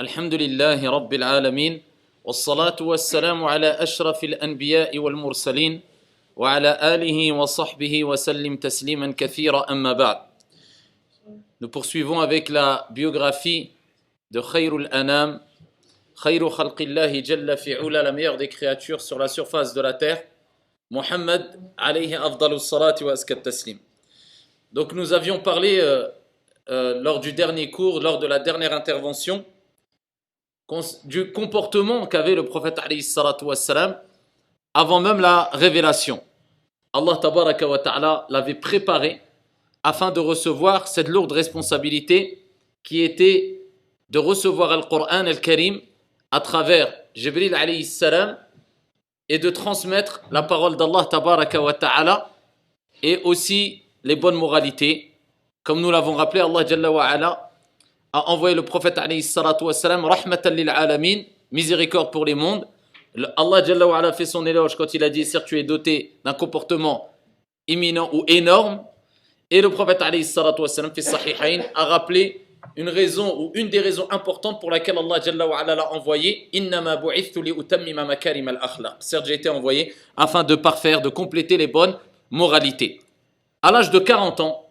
الحمد لله رب العالمين والصلاة والسلام على أشرف الأنبياء والمرسلين وعلى آله وصحبه وسلم تسليما كثيرا أما بعد Nous poursuivons avec la biographie de Khayrul Anam, Khayru Khalqillahi Jalla fi'ula, la meilleure des créatures sur la surface de la terre, Muhammad alayhi afdalus salati wa askat taslim. Donc nous avions parlé euh, euh, lors du dernier cours, lors de la dernière intervention, du comportement qu'avait le prophète wassalam avant même la révélation. Allah ta'ala l'avait préparé afin de recevoir cette lourde responsabilité qui était de recevoir le Coran al-Karim à travers Jibril alayhi salam et de transmettre la parole d'Allah ta'ala et aussi les bonnes moralités. Comme nous l'avons rappelé, Allah jalla wa a envoyé le prophète alayhi salatu wa salam rahmatan lil alamin, miséricorde pour les mondes. Allah jalla wa fait son éloge quand il a dit certes tu es doté d'un comportement imminent ou énorme et le prophète alayhi salatu wa salam fait sahihain a rappelé une raison ou une des raisons importantes pour laquelle Allah Jalla wa l'a envoyé. Certes, j'ai été envoyé afin de parfaire, de compléter les bonnes moralités. À l'âge de 40 ans,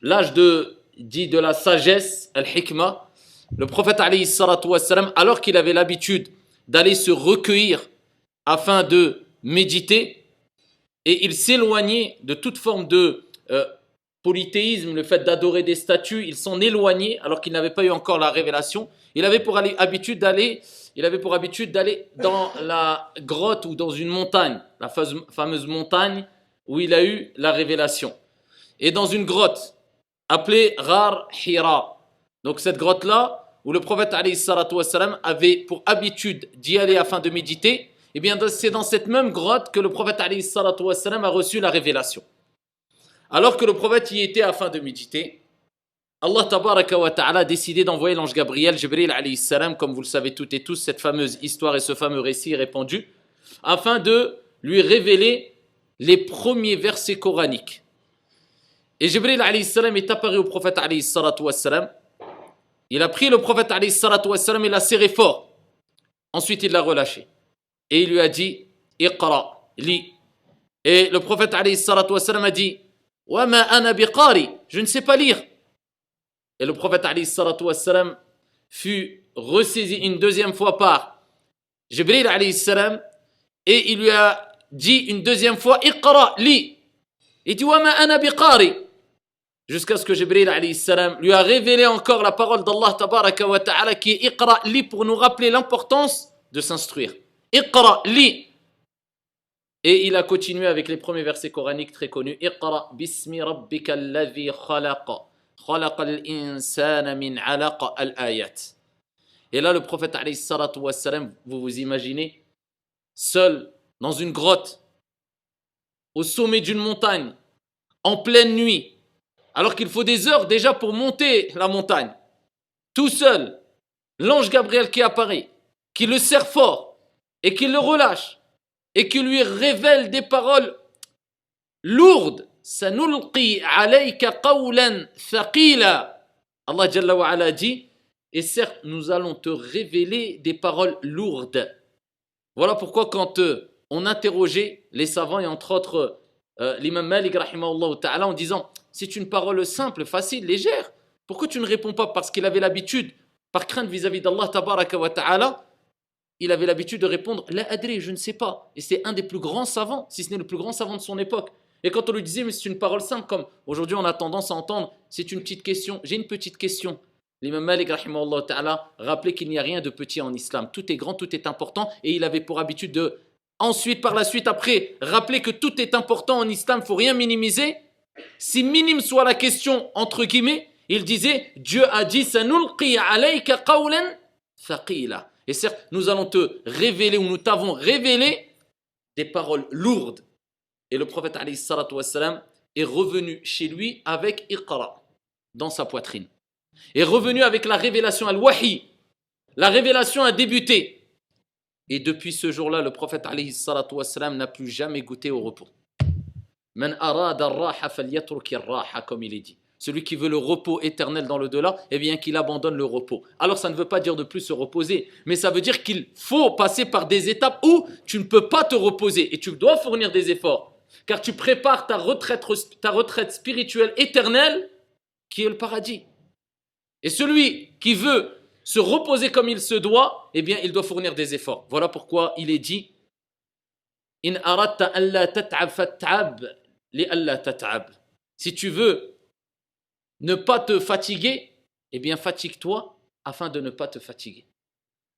l'âge de dit de la sagesse, al-hikmah, le prophète alayhi salatu wa salam, alors qu'il avait l'habitude d'aller se recueillir afin de méditer, et il s'éloignait de toute forme de euh, polythéisme, le fait d'adorer des statues, il s'en éloignait alors qu'il n'avait pas eu encore la révélation. Il avait pour habitude d'aller, il avait pour habitude d'aller dans la grotte ou dans une montagne, la fameuse montagne où il a eu la révélation. Et dans une grotte appelée Rar Hira. Donc cette grotte-là, où le prophète avait pour habitude d'y aller afin de méditer, eh bien c'est dans cette même grotte que le prophète a reçu la révélation. Alors que le prophète y était afin de méditer, Allah a décidé d'envoyer l'ange Gabriel, Jibril comme vous le savez toutes et tous, cette fameuse histoire et ce fameux récit répandu, afin de lui révéler les premiers versets coraniques. Et Jibril est apparu au prophète. Il a pris le prophète et l'a serré fort. Ensuite, il l'a relâché. Et il lui a dit, Iqra, lis. Et le prophète a dit, je ne sais pas lire. Et le prophète fut ressaisi une deuxième fois par Jibril et il lui a dit une deuxième fois Iqra, li. Il dit ana biqari. Jusqu'à ce que Jibril lui a révélé encore la parole d'Allah wa ta'ala qui est Iqra, li pour nous rappeler l'importance de s'instruire. Iqra, li. Et il a continué avec les premiers versets coraniques très connus. Iqra bismi rabbika alladhi khalaqa. Khalaqa al-insana min alaqa al-ayat. Et là, le prophète, vous vous imaginez, seul dans une grotte, au sommet d'une montagne, en pleine nuit, alors qu'il faut des heures déjà pour monter la montagne, tout seul, l'ange Gabriel qui apparaît, qui le serre fort et qui le relâche et qui lui révèle des paroles lourdes. Allah Jalla wa ala dit, et certes, nous allons te révéler des paroles lourdes. Voilà pourquoi quand euh, on interrogeait les savants et entre autres euh, l'imam Malik en disant, c'est une parole simple, facile, légère. Pourquoi tu ne réponds pas Parce qu'il avait l'habitude, par crainte vis-à-vis d'Allah tabaraka wa ta'ala, il avait l'habitude de répondre La adri, je ne sais pas. Et c'est un des plus grands savants, si ce n'est le plus grand savant de son époque. Et quand on lui disait, mais c'est une parole simple, comme aujourd'hui on a tendance à entendre, c'est une petite question, j'ai une petite question. L'imam Malik ta'ala rappelait qu'il n'y a rien de petit en islam. Tout est grand, tout est important. Et il avait pour habitude de, ensuite, par la suite, après, rappeler que tout est important en islam, il faut rien minimiser. Si minime soit la question, entre guillemets, il disait, Dieu a dit. Et certes, nous allons te révéler ou nous t'avons révélé des paroles lourdes. Et le prophète wassalam, est revenu chez lui avec Iqra dans sa poitrine. Est revenu avec la révélation al-Wahi. La révélation a débuté. Et depuis ce jour-là, le prophète n'a plus jamais goûté au repos. Comme il est dit. celui qui veut le repos éternel dans le delà, eh bien qu'il abandonne le repos. Alors ça ne veut pas dire de plus se reposer, mais ça veut dire qu'il faut passer par des étapes où tu ne peux pas te reposer et tu dois fournir des efforts, car tu prépares ta retraite, ta retraite spirituelle éternelle qui est le paradis. Et celui qui veut se reposer comme il se doit, eh bien il doit fournir des efforts. Voilà pourquoi il est dit In Si tu veux ne pas te fatiguer, eh bien fatigue-toi afin de ne pas te fatiguer,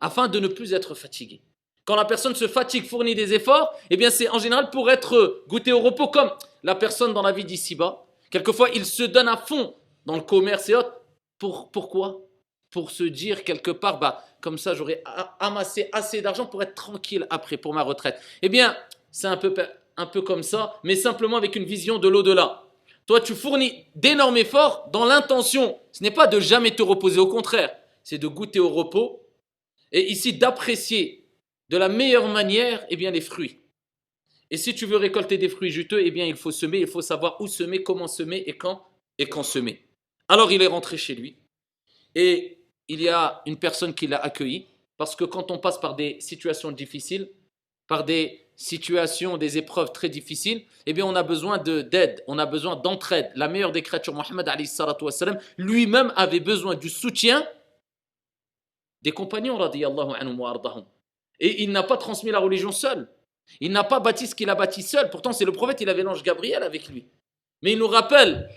afin de ne plus être fatigué. Quand la personne se fatigue, fournit des efforts, eh bien c'est en général pour être goûté au repos, comme la personne dans la vie d'ici-bas. Quelquefois, il se donne à fond dans le commerce et autres. Pour, pourquoi? Pour se dire quelque part, bah, comme ça j'aurais amassé assez d'argent pour être tranquille après, pour ma retraite. Eh bien, c'est un peu, un peu comme ça, mais simplement avec une vision de l'au-delà. Toi, tu fournis d'énormes efforts dans l'intention. Ce n'est pas de jamais te reposer, au contraire, c'est de goûter au repos et ici d'apprécier de la meilleure manière eh bien, les fruits. Et si tu veux récolter des fruits juteux, eh bien, il faut semer, il faut savoir où semer, comment semer et quand, et quand semer. Alors il est rentré chez lui et il y a une personne qui l'a accueilli parce que quand on passe par des situations difficiles, par des situations, des épreuves très difficiles, eh bien on a besoin d'aide, on a besoin d'entraide. La meilleure des créatures, Mohammed lui-même avait besoin du soutien des compagnons Et il n'a pas transmis la religion seul. Il n'a pas bâti ce qu'il a bâti seul. Pourtant, c'est le prophète, il avait l'ange Gabriel avec lui. Mais il nous rappelle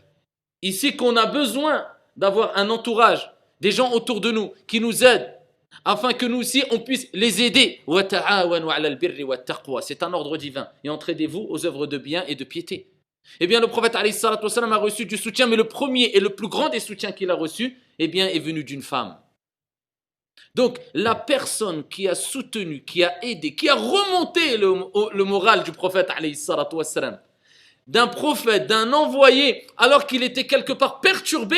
ici qu'on a besoin d'avoir un entourage, des gens autour de nous qui nous aident, afin que nous aussi on puisse les aider. C'est un ordre divin. Et entraidez-vous aux œuvres de bien et de piété. Eh bien, le prophète a reçu du soutien, mais le premier et le plus grand des soutiens qu'il a reçu, eh bien, est venu d'une femme. Donc, la personne qui a soutenu, qui a aidé, qui a remonté le, moral du prophète, d'un prophète, d'un envoyé, alors qu'il était quelque part perturbé,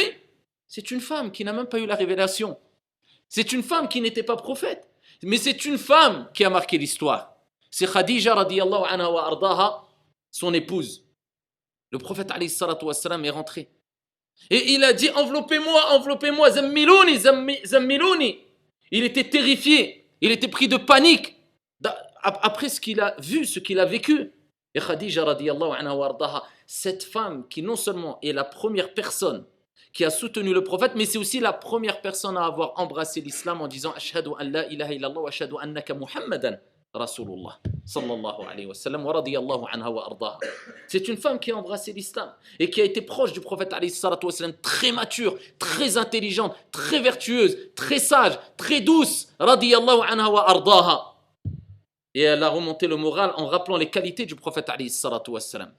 c'est une femme qui n'a même pas eu la révélation. C'est une femme qui n'était pas prophète, mais c'est une femme qui a marqué l'histoire. C'est Khadija radiallahu anha wa ardaha, son épouse. Le prophète alayhi wassalam est rentré. Et il a dit enveloppez-moi, enveloppez-moi, zammilouni, zammilouni. Il était terrifié, il était pris de panique après ce qu'il a vu, ce qu'il a vécu. Et Khadija radiallahu anha wa cette femme qui non seulement est la première personne qui a soutenu le prophète, mais c'est aussi la première personne à avoir embrassé l'islam en disant Ashhadu an la ilaha illallah wa ashhadu annaka Muhammadan Rasulullah sallallahu alayhi wa sallam wa radiyallahu anha wa ardaha. C'est une femme qui a embrassé l'islam et qui a été proche du prophète alayhi salatu wa très mature, très intelligente, très vertueuse, très sage, très douce, radiyallahu anha wa ardaha. Et elle a remonté le moral en rappelant les qualités du prophète alayhi salatu wa sallam.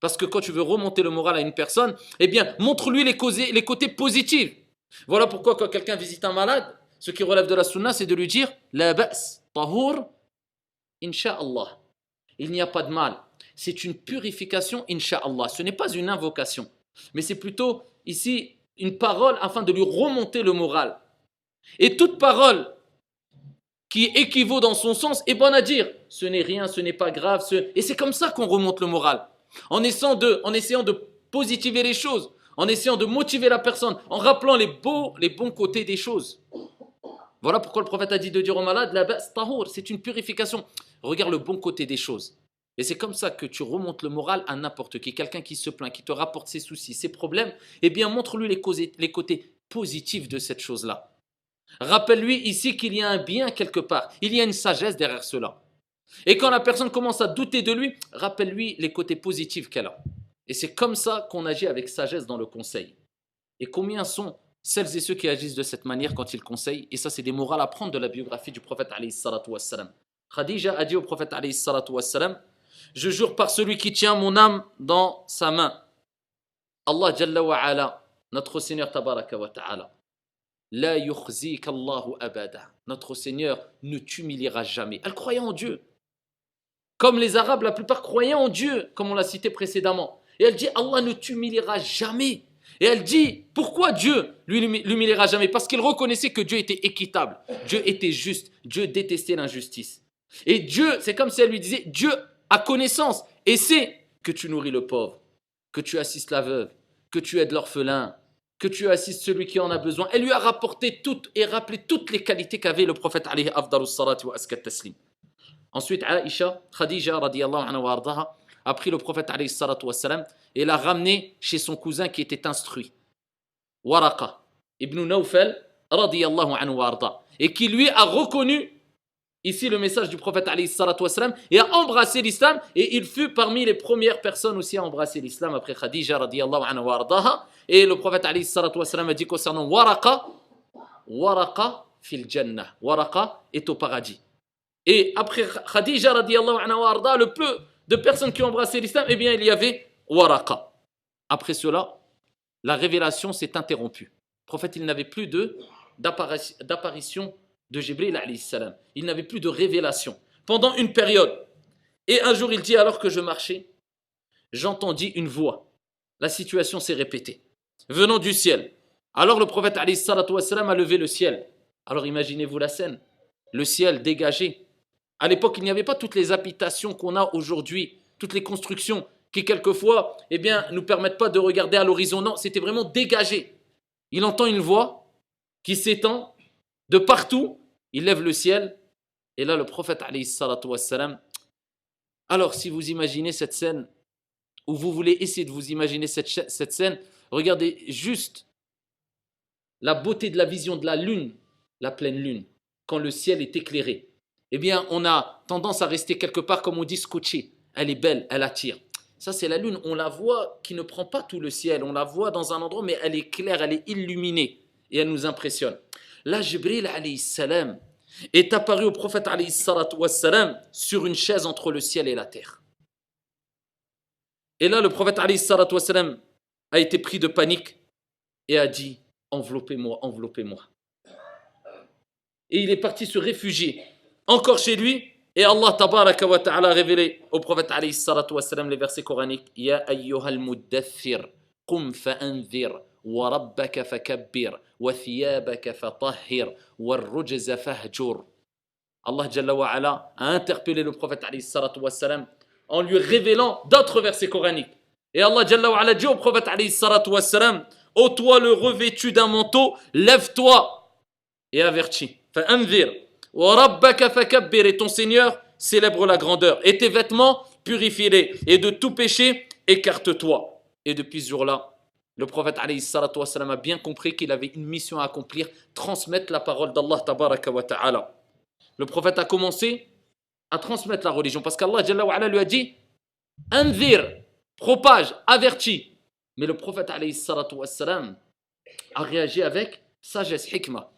Parce que quand tu veux remonter le moral à une personne, eh bien, montre-lui les, côtés positifs. Voilà pourquoi quand quelqu'un visite un malade, ce qui relève de la sunna, c'est de lui dire La ba's, tahur, insha'Allah. Il n'y a pas de mal. C'est une purification, insha'Allah. Ce n'est pas une invocation, mais c'est plutôt ici une parole afin de lui remonter le moral. Et toute parole qui équivaut dans son sens est bonne à dire. Ce n'est rien, ce n'est pas grave. Et c'est comme ça qu'on remonte le moral en essayant de, en essayant de positiver les choses, en essayant de motiver la personne, en rappelant les, beaux, les bons côtés des choses. Voilà pourquoi le prophète a dit de dire aux malades, la c'est une purification. Regarde le bon côté des choses. Et c'est comme ça que tu remontes le moral à n'importe qui. Quelqu'un qui se plaint, qui te rapporte ses soucis, ses problèmes, eh bien montre-lui les côtés positifs de cette chose-là. Rappelle-lui ici qu'il y a un bien quelque part. Il y a une sagesse derrière cela. Et quand la personne commence à douter de lui, rappelle-lui les côtés positifs qu'elle a. Et c'est comme ça qu'on agit avec sagesse dans le conseil. Et combien sont celles et ceux qui agissent de cette manière quand ils conseillent? Et ça, c'est des morales à prendre de la biographie du prophète Khadija a dit au prophète Je jure par celui qui tient mon âme dans sa main. Allah Jalla wa ala, notre Seigneur Tabaraka wa ta'ala. La Allahu abada. Notre Seigneur ne t'humiliera jamais. Elle croyait en Dieu. Comme les Arabes, la plupart croyaient en Dieu, comme on l'a cité précédemment. Et elle dit, Allah ne t'humiliera jamais. Et elle dit, pourquoi Dieu lui l'humiliera jamais? Parce qu'il reconnaissait que Dieu était équitable, Dieu était juste, Dieu détestait l'injustice. Et Dieu, c'est comme si elle lui disait, Dieu a connaissance et sait que tu nourris le pauvre, que tu assistes la veuve, que tu aides l'orphelin, que tu assistes celui qui en a besoin. Elle lui a rapporté toutes et rappelé toutes les qualités qu'avait le prophète alayhi afdalus salat wa taslim. Ensuite, Aisha, Khadija anha a pris le prophète alayhi salat wa salam et l'a ramené chez son cousin qui était instruit. Waraqa ibn Nawfal radiallahu anhu et qui lui a reconnu ici le message du prophète wassalam, et a embrassé l'islam. Et il fut parmi les premières personnes aussi à embrasser l'islam après Khadija radiallahu anha et le prophète wassalam a dit concernant Waraqa Waraqa fil jannah. Waraqa est au paradis et après Khadija radiallahu anha le peu de personnes qui ont embrassé l'islam eh bien il y avait Waraqa après cela la révélation s'est interrompue le prophète il n'avait plus de d'apparition de Jibril salam. Il n'avait plus de révélation pendant une période. Et un jour, il dit alors que je marchais, j'entendis une voix. La situation s'est répétée, venant du ciel. Alors le prophète a levé le ciel. Alors imaginez-vous la scène, le ciel dégagé. À l'époque, il n'y avait pas toutes les habitations qu'on a aujourd'hui, toutes les constructions qui quelquefois, eh bien, nous permettent pas de regarder à l'horizon. Non, c'était vraiment dégagé. Il entend une voix qui s'étend de partout, il lève le ciel, et là le prophète wassalam, alors si vous imaginez cette scène, ou vous voulez essayer de vous imaginer cette, cette scène, regardez juste la beauté de la vision de la lune, la pleine lune, quand le ciel est éclairé. Eh bien, on a tendance à rester quelque part, comme on dit, scotché. Elle est belle, elle attire. Ça, c'est la lune. On la voit qui ne prend pas tout le ciel. On la voit dans un endroit, mais elle est claire, elle est illuminée. Et elle nous impressionne. Là, Jibril salam est apparu au prophète salam sur une chaise entre le ciel et la terre. Et là, le prophète salam a été pris de panique et a dit Enveloppez-moi, enveloppez-moi. Et il est parti se réfugier encore chez lui. Et Allah tabaraka wa ta'ala a révélé au prophète alayhi salatu wa salam les versets coraniques Ya ayyuhal muddathir, qum fa'anzir, wa rabbaka fakabbir, wa thiyabaka fatahhir, wa rujza fahjur. Allah Jalla wa ala a interpellé le prophète alayhi salatu wa salam en lui révélant d'autres versets coraniques. Et Allah Jalla wa ala dit au prophète alayhi salatu wa salam Ô toi le revêtu d'un manteau, lève-toi et avertis. Fa'anzir. Et ton Seigneur célèbre la grandeur. Et tes vêtements, purifie-les. Et de tout péché, écarte-toi. Et depuis ce jour-là, le prophète a bien compris qu'il avait une mission à accomplir, transmettre la parole d'Allah ta'ala. Le prophète a commencé à transmettre la religion parce qu'Allah lui a dit Anzir, propage, avertis. Mais le prophète a réagi avec sagesse, hikmah.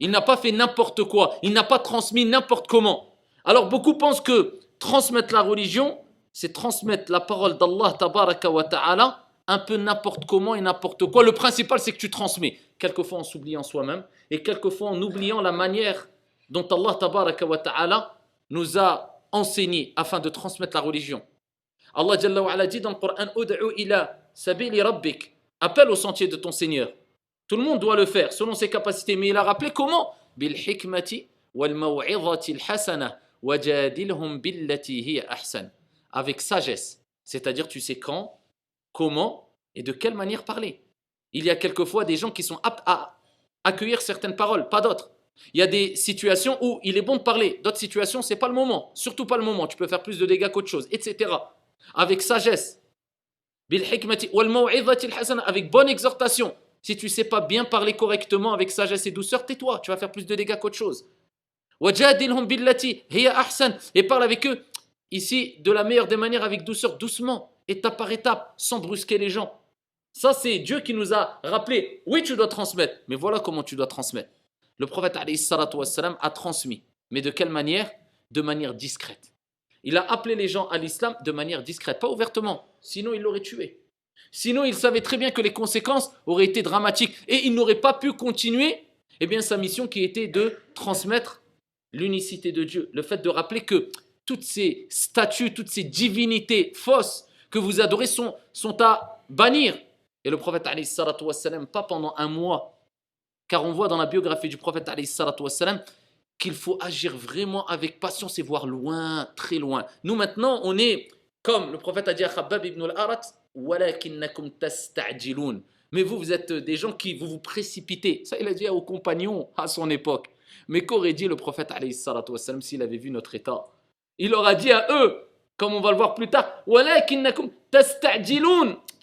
Il n'a pas fait n'importe quoi, il n'a pas transmis n'importe comment. Alors beaucoup pensent que transmettre la religion, c'est transmettre la parole d'Allah ta'ala un peu n'importe comment et n'importe quoi. Le principal, c'est que tu transmets. Quelquefois en s'oubliant soi-même et quelquefois en oubliant la manière dont Allah ta'ala nous a enseigné afin de transmettre la religion. Allah Jalla wa dit dans le Coran ila sabili rabbik. Appelle au sentier de ton Seigneur. Tout le monde doit le faire selon ses capacités. Mais il a rappelé comment? Bil hikmati wal hasana wajadilhum billati ahsan. Avec sagesse. C'est-à-dire, tu sais quand comment et de quelle manière parler. Il y a quelquefois des gens qui sont aptes à accueillir certaines paroles, pas d'autres. Il y a des situations où il est bon de parler, d'autres situations, c'est pas le moment, surtout pas le moment, tu peux faire plus de dégâts qu'autre chose, etc. Avec sagesse, avec bonne exhortation. Si tu sais pas bien parler correctement avec sagesse et douceur, tais-toi, tu vas faire plus de dégâts qu'autre chose. Et parle avec eux ici de la meilleure des manières, avec douceur, doucement étape par étape, sans brusquer les gens. Ça, c'est Dieu qui nous a rappelé, oui, tu dois transmettre, mais voilà comment tu dois transmettre. Le prophète a transmis. Mais de quelle manière? De manière discrète. Il a appelé les gens à l'islam de manière discrète, pas ouvertement, sinon il l'aurait tué. Sinon, il savait très bien que les conséquences auraient été dramatiques et il n'aurait pas pu continuer eh bien, sa mission qui était de transmettre l'unicité de Dieu. Le fait de rappeler que toutes ces statues, toutes ces divinités fausses que vous adorez sont, à bannir. Et le prophète, wassalam, pas pendant un mois, car on voit dans la biographie du prophète qu'il faut agir vraiment avec patience et voir loin, très loin. Nous maintenant, on est comme le prophète a dit à Khabbab ibn al-Arat, mais vous, vous êtes des gens qui vous vous précipitez. Ça, il a dit aux compagnons à son époque. Mais qu'aurait dit le prophète s'il avait vu notre état? Il leur a dit à eux, comme on va le voir plus tard,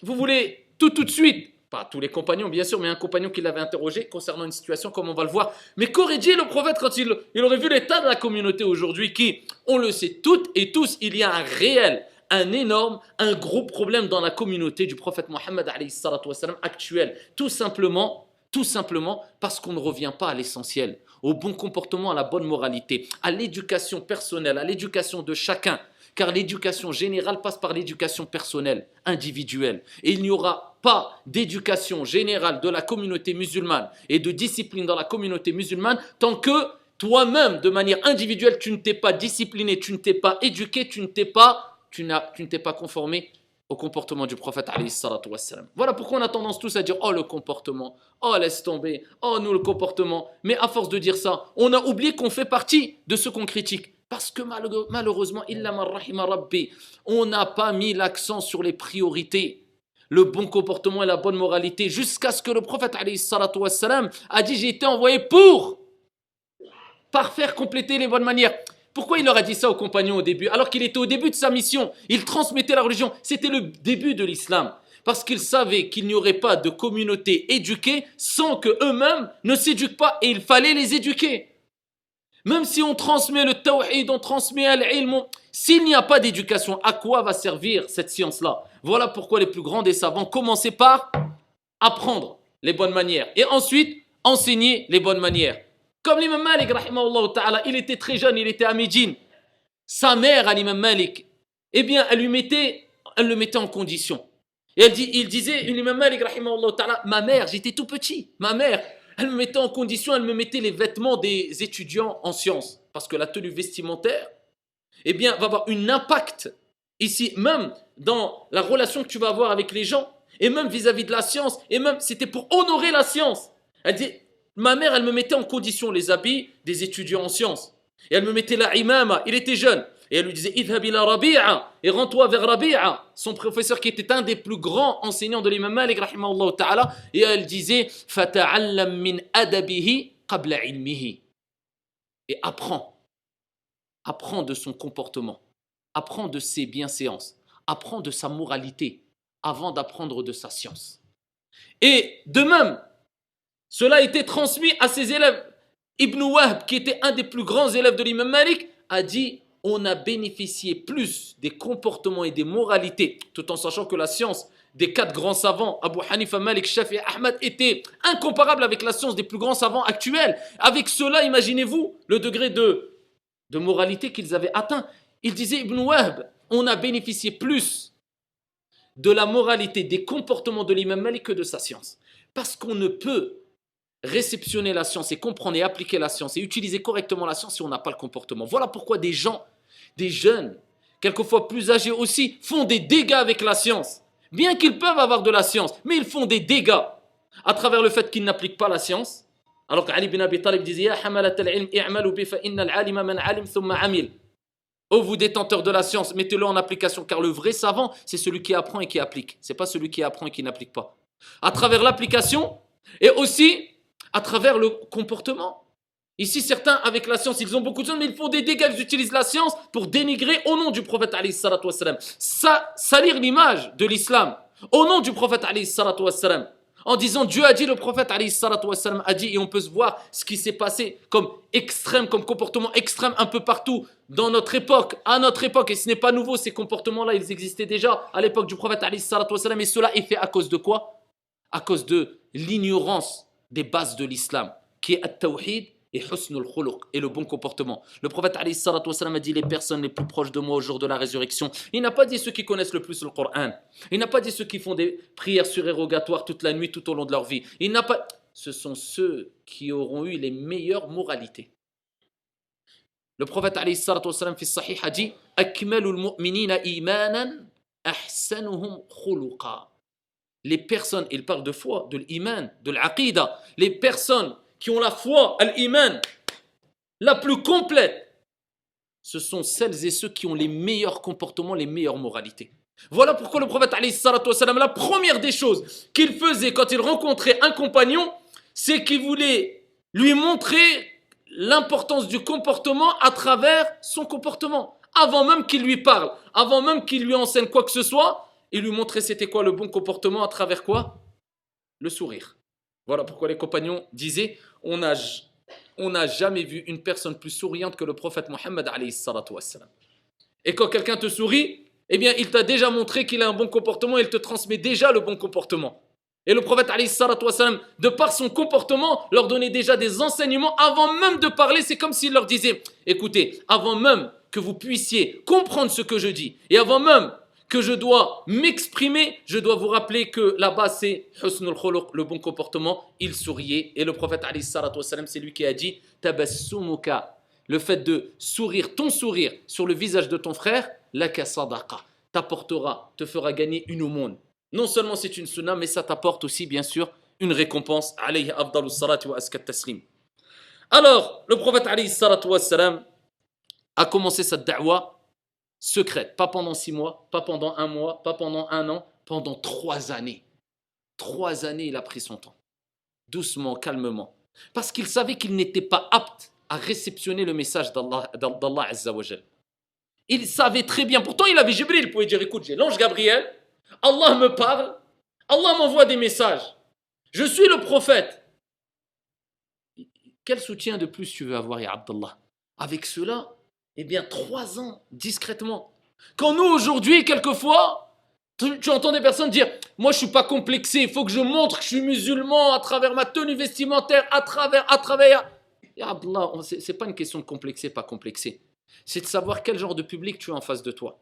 vous voulez tout tout de suite? Pas tous les compagnons, bien sûr, mais un compagnon qui l'avait interrogé concernant une situation, comme on va le voir. Mais qu'aurait dit le prophète quand il, il aurait vu l'état de la communauté aujourd'hui qui, on le sait toutes et tous, il y a un réel un énorme, un gros problème dans la communauté du prophète Mohammed actuel. Tout simplement, tout simplement parce qu'on ne revient pas à l'essentiel, au bon comportement, à la bonne moralité, à l'éducation personnelle, à l'éducation de chacun. Car l'éducation générale passe par l'éducation personnelle, individuelle. Et il n'y aura pas d'éducation générale de la communauté musulmane et de discipline dans la communauté musulmane tant que toi-même, de manière individuelle, tu ne t'es pas discipliné, tu ne t'es pas éduqué, tu ne t'es pas tu, ne t'es pas conformé au comportement du prophète Voilà pourquoi on a tendance tous à dire oh le comportement, oh laisse tomber, oh nous le comportement. Mais à force de dire ça, on a oublié qu'on fait partie de ce qu'on critique. Parce que malheureusement, on n'a pas mis l'accent sur les priorités, le bon comportement et la bonne moralité, jusqu'à ce que le prophète a dit j'ai été envoyé pour parfaire, compléter les bonnes manières. Pourquoi il leur a dit ça aux compagnons au début Alors qu'il était au début de sa mission, il transmettait la religion. C'était le début de l'islam. Parce qu'il savait qu'il n'y aurait pas de communauté éduquée sans que eux-mêmes ne s'éduquent pas et il fallait les éduquer. Même si on transmet le tawhid, on transmet al-ilm, s'il n'y a pas d'éducation, à quoi va servir cette science-là? Voilà pourquoi les plus grands des savants commençaient par apprendre les bonnes manières et ensuite enseigner les bonnes manières. Comme l'imam Malik, il était très jeune, il était à Médine. Sa mère, l'imam Malik, eh bien, elle lui mettait, elle le mettait en condition. Et elle dit, il disait, l'imam Malik, ma mère, j'étais tout petit, ma mère, elle me mettait en condition, elle me mettait les vêtements des étudiants en sciences. Parce que la tenue vestimentaire, eh bien, va avoir un impact ici, même dans la relation que tu vas avoir avec les gens, et même vis-à-vis -vis de la science, et même c'était pour honorer la science. Elle dit, Ma mère, elle me mettait en condition les habits des étudiants en sciences. Et elle me mettait la imama, il était jeune. Et elle lui disait, Rabi'a, et rends-toi vers Rabi'a, son professeur qui était un des plus grands enseignants de l'imam Malik, ta'ala. Et elle disait, Fata'allam min adabihi qabla ilmihi. Et apprends. Apprends de son comportement. Apprends de ses bienséances. Apprends de sa moralité avant d'apprendre de sa science. Et de même, cela a été transmis à ses élèves. Ibn Wahb, qui était un des plus grands élèves de l'imam Malik, a dit on a bénéficié plus des comportements et des moralités, tout en sachant que la science des quatre grands savants, Abu Hanifa, Malik, Shafi et Ahmad, était incomparable avec la science des plus grands savants actuels. Avec cela, imaginez-vous le degré de, de moralité qu'ils avaient atteint. Il disait Ibn Wahb, on a bénéficié plus de la moralité, des comportements de l'imam Malik que de sa science. Parce qu'on ne peut réceptionner la science et comprendre et appliquer la science et utiliser correctement la science si on n'a pas le comportement. Voilà pourquoi des gens, des jeunes, quelquefois plus âgés aussi, font des dégâts avec la science. Bien qu'ils peuvent avoir de la science, mais ils font des dégâts à travers le fait qu'ils n'appliquent pas la science. Alors qu'Ali bin Abi Talib disait Oh vous détenteurs de la science, mettez-le en application car le vrai savant, c'est celui qui apprend et qui applique. C'est pas celui qui apprend et qui n'applique pas. À travers l'application et aussi à travers le comportement. Ici, certains, avec la science, ils ont beaucoup de choses, mais ils font des dégâts, ils utilisent la science pour dénigrer au nom du prophète Ça, salir l'image de l'islam au nom du prophète en disant Dieu a dit, le prophète a dit, et on peut se voir ce qui s'est passé comme extrême, comme comportement extrême un peu partout dans notre époque, à notre époque, et ce n'est pas nouveau, ces comportements-là, ils existaient déjà à l'époque du prophèt et cela est fait à cause de quoi? À cause de l'ignorance des bases de l'islam, qui est at-tawhid et husnul khuluq, et le bon comportement. Le prophète a dit les personnes les plus proches de moi au jour de la résurrection. Il n'a pas dit ceux qui connaissent le plus le Coran. Il n'a pas dit ceux qui font des prières surérogatoires toute la nuit, tout au long de leur vie. Il n'a pas. Ce sont ceux qui auront eu les meilleures moralités. Le prophète fi sahih a dit Akmalul mu'minina imanan ahsanuhum khuluqa les personnes, il parle de foi, de l'iman, de l'aqida, les personnes qui ont la foi, l'iman, la plus complète, ce sont celles et ceux qui ont les meilleurs comportements, les meilleures moralités. Voilà pourquoi le prophète, la première des choses qu'il faisait quand il rencontrait un compagnon, c'est qu'il voulait lui montrer l'importance du comportement à travers son comportement. Avant même qu'il lui parle, avant même qu'il lui enseigne quoi que ce soit, il lui montrait c'était quoi le bon comportement à travers quoi Le sourire. Voilà pourquoi les compagnons disaient on n'a on jamais vu une personne plus souriante que le prophète Mohammed. Et quand quelqu'un te sourit, eh bien, il t'a déjà montré qu'il a un bon comportement, il te transmet déjà le bon comportement. Et le prophète, de par son comportement, leur donnait déjà des enseignements avant même de parler. C'est comme s'il leur disait, écoutez, avant même que vous puissiez comprendre ce que je dis, et avant même que je dois m'exprimer, je dois vous rappeler que là-bas c'est le bon comportement, il souriait. Et le prophète, c'est lui qui a dit, le fait de sourire, ton sourire sur le visage de ton frère, la t'apportera, te fera gagner une aumône. Non seulement c'est une sunna, mais ça t'apporte aussi, bien sûr, une récompense. Alors, le prophète a commencé sa da'wa secrète, pas pendant six mois, pas pendant un mois, pas pendant un an, pendant trois années. Trois années, il a pris son temps, doucement, calmement, parce qu'il savait qu'il n'était pas apte à réceptionner le message d'Allah Il savait très bien, pourtant il avait Jibril, il pouvait dire écoute, j'ai l'ange Gabriel, Allah me parle, Allah m'envoie des messages. Je suis le prophète. Quel soutien de plus tu veux avoir, Ya Abdallah? Avec cela, eh bien, trois ans, discrètement. Quand nous, aujourd'hui, quelquefois, tu, entends des personnes dire Moi, je ne suis pas complexé, il faut que je montre que je suis musulman à travers ma tenue vestimentaire, à travers, à travers. Ya Abdallah, ce n'est pas une question de complexer, pas complexer. C'est de savoir quel genre de public tu as en face de toi.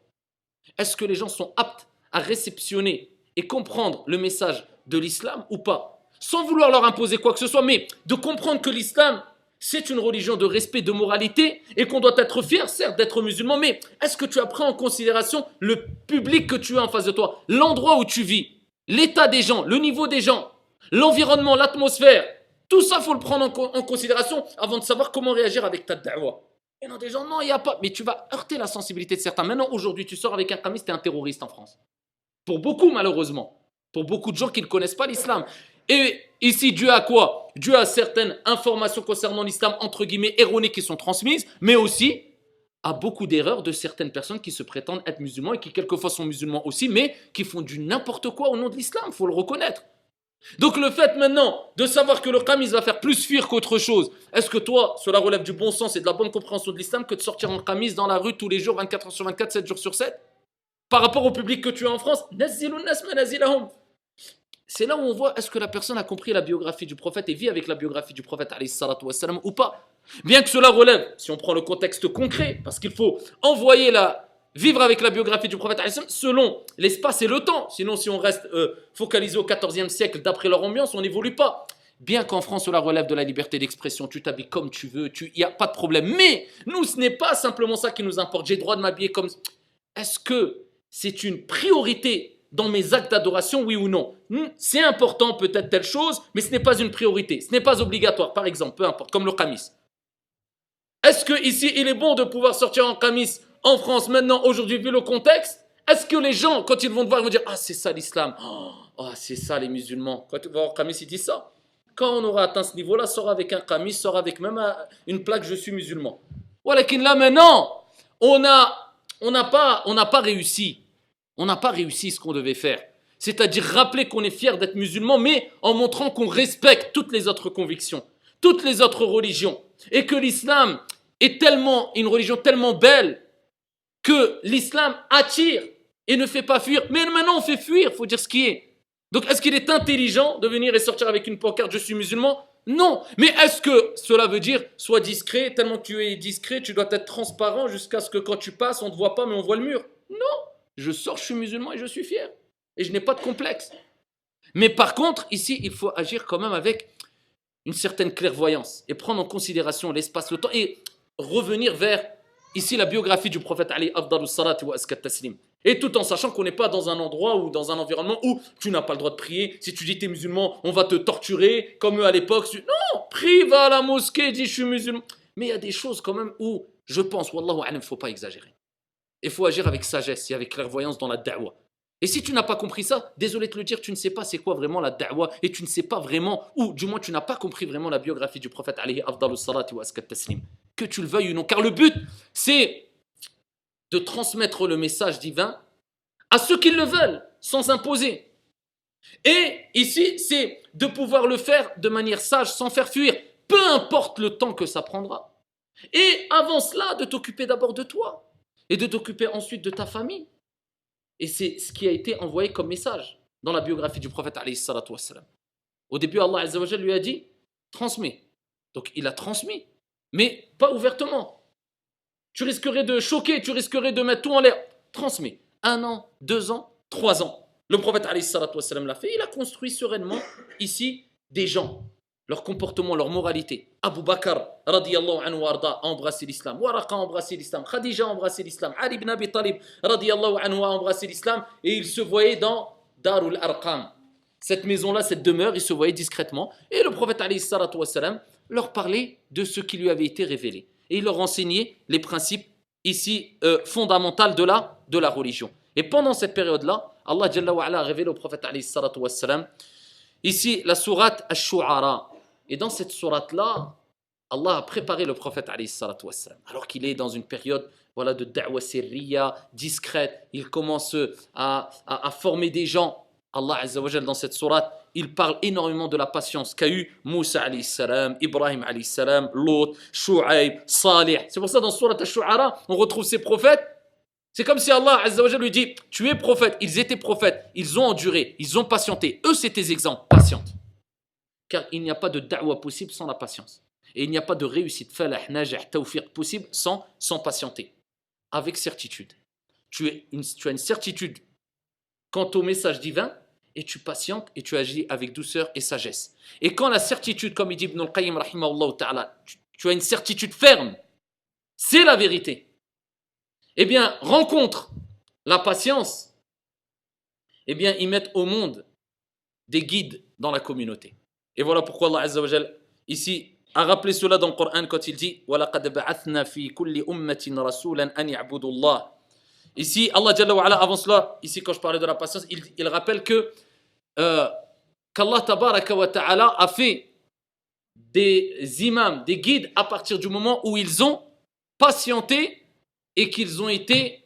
Est-ce que les gens sont aptes à réceptionner et comprendre le message de l'islam ou pas? Sans vouloir leur imposer quoi que ce soit, mais de comprendre que l'islam, c'est une religion de respect, de moralité, et qu'on doit être fier, certes, d'être musulman, mais est-ce que tu as pris en considération le public que tu as en face de toi, l'endroit où tu vis, l'état des gens, le niveau des gens, l'environnement, l'atmosphère? Tout ça, faut le prendre en, considération avant de savoir comment réagir avec ta da'wah. Et non, des gens, non, il n'y a pas. Mais tu vas heurter la sensibilité de certains. Maintenant, aujourd'hui, tu sors avec un tu es un terroriste en France. Pour beaucoup, malheureusement. Pour beaucoup de gens qui ne connaissent pas l'islam. Et ici, Dieu a quoi? Dieu a certaines informations concernant l'islam, entre guillemets, erronées qui sont transmises, mais aussi a beaucoup d'erreurs de certaines personnes qui se prétendent être musulmans et qui quelquefois sont musulmans aussi, mais qui font du n'importe quoi au nom de l'islam, il faut le reconnaître. Donc le fait maintenant de savoir que le qamis va faire plus fuir qu'autre chose, est-ce que toi, cela relève du bon sens et de la bonne compréhension de l'islam que de sortir en qamis dans la rue tous les jours, 24 heures sur 24, 7 jours sur 7 Par rapport au public que tu as en France, c'est là où on voit est-ce que la personne a compris la biographie du prophète et vit avec la biographie du prophète wassalam, ou pas? Bien que cela relève, si on prend le contexte concret, parce qu'il faut envoyer la, vivre avec la biographie du prophète selon l'espace et le temps. Sinon, si on reste euh, focalisé au XIVe siècle d'après leur ambiance, on n'évolue pas. Bien qu'en France, cela relève de la liberté d'expression, tu t'habilles comme tu veux, il n'y a pas de problème. Mais nous, ce n'est pas simplement ça qui nous importe. J'ai droit de m'habiller comme... Est-ce que c'est une priorité dans mes actes d'adoration, oui ou non hmm, C'est important peut-être telle chose, mais ce n'est pas une priorité, ce n'est pas obligatoire, par exemple, peu importe, comme le kamis. Est-ce que ici il est bon de pouvoir sortir en kamis en France maintenant, aujourd'hui, vu le contexte? Est-ce que les gens, quand ils vont te voir, ils vont dire Ah, c'est ça l'islam oh, c'est ça les musulmans. Quand tu vas en kamis, ils disent ça. Quand on aura atteint ce niveau-là, sort avec un kamis, sort avec même une plaque Je suis musulman. Voilà, là maintenant, on n'a on pas, on pas réussi on n'a pas réussi ce qu'on devait faire. C'est-à-dire rappeler qu'on est fier d'être musulman, mais en montrant qu'on respecte toutes les autres convictions, toutes les autres religions. Et que l'islam est tellement, une religion tellement belle, que l'islam attire et ne fait pas fuir. Mais maintenant on fait fuir, faut dire ce qui est. Donc est-ce qu'il est intelligent de venir et sortir avec une pancarte je suis musulman? Non. Mais est-ce que cela veut dire sois discret, tellement tu es discret, tu dois être transparent jusqu'à ce que quand tu passes, on ne te voit pas mais on voit le mur? Non. Je sors, je suis musulman et je suis fier. Et je n'ai pas de complexe. Mais par contre, ici, il faut agir quand même avec une certaine clairvoyance et prendre en considération l'espace, le temps et revenir vers ici la biographie du prophète Ali. Et tout en sachant qu'on n'est pas dans un endroit ou dans un environnement où tu n'as pas le droit de prier. Si tu dis tu es musulman, on va te torturer comme eux à l'époque. Non, prie, va à la mosquée, dis je suis musulman. Mais il y a des choses quand même où je pense, wallahu alam, il ne faut pas exagérer. Il faut agir avec sagesse et avec clairvoyance dans la da'wah. Et si tu n'as pas compris ça, désolé de te le dire, tu ne sais pas c'est quoi vraiment la da'wah et tu ne sais pas vraiment, ou du moins tu n'as pas compris vraiment la biographie du prophète alayhi wa taslim. Que tu le veuilles ou non. Car le but, c'est de transmettre le message divin à ceux qui le veulent, sans imposer. Et ici, c'est de pouvoir le faire de manière sage, sans faire fuir, peu importe le temps que ça prendra. Et avant cela, de t'occuper d'abord de toi et de t'occuper ensuite de ta famille. Et c'est ce qui a été envoyé comme message dans la biographie du prophète. Au début, Allah lui a dit transmets. Donc il a transmis, mais pas ouvertement. Tu risquerais de choquer, tu risquerais de mettre tout en l'air. Transmets. Un an, deux ans, trois ans. Le prophète l'a fait. Il a construit sereinement ici des gens leur comportement, leur moralité. Abu Bakr, radiallahu anhu a embrassé l'islam. Waraka a embrassé l'islam. Khadija a embrassé l'islam. Ali ibn Abi Talib, radiallahu anhu a embrassé l'islam. Et il se voyait dans Darul Arqam. Cette maison-là, cette demeure, il se voyait discrètement. Et le prophète wassalam, leur parlait de ce qui lui avait été révélé. Et il leur enseignait les principes ici euh, fondamentaux de la, de la religion. Et pendant cette période-là, Allah a révélé au prophète wassalam, ici la sourate Ash-Shu'ara. Et dans cette sourate-là, Allah a préparé le prophète alors qu'il est dans une période voilà, de da'wa sirriya, discrète. Il commence à, à, former des gens. Allah dans cette sourate, il parle énormément de la patience qu'a eu Moussa salam, Ibrahim salam, Lot, Shu'aib, Salih. C'est pour ça dans sourate Ash-Shu'ara, on retrouve ces prophètes. C'est comme si Allah lui dit, tu es prophète, ils étaient prophètes, ils ont enduré, ils ont patienté. Eux, c'est tes exemples, patiente. Car il n'y a pas de da'wa possible sans la patience. Et il n'y a pas de réussite, falah, najah, tawfiq possible sans, sans patienter. Avec certitude. Tu, es une, tu as une certitude quant au message divin et tu patientes et tu agis avec douceur et sagesse. Et quand la certitude, comme il dit Ibn al-Qayyim, tu, tu as une certitude ferme, c'est la vérité. Eh bien, rencontre la patience, eh bien, ils mettent au monde des guides dans la communauté. Et voilà pourquoi Allah Azza wa ici a rappelé cela dans le Coran quand il dit Ici, Allah Jalla wa avant cela, ici quand je parlais de la patience, il, il rappelle que euh, qu'Allah a fait des imams, des guides à partir du moment où ils ont patienté et qu'ils ont été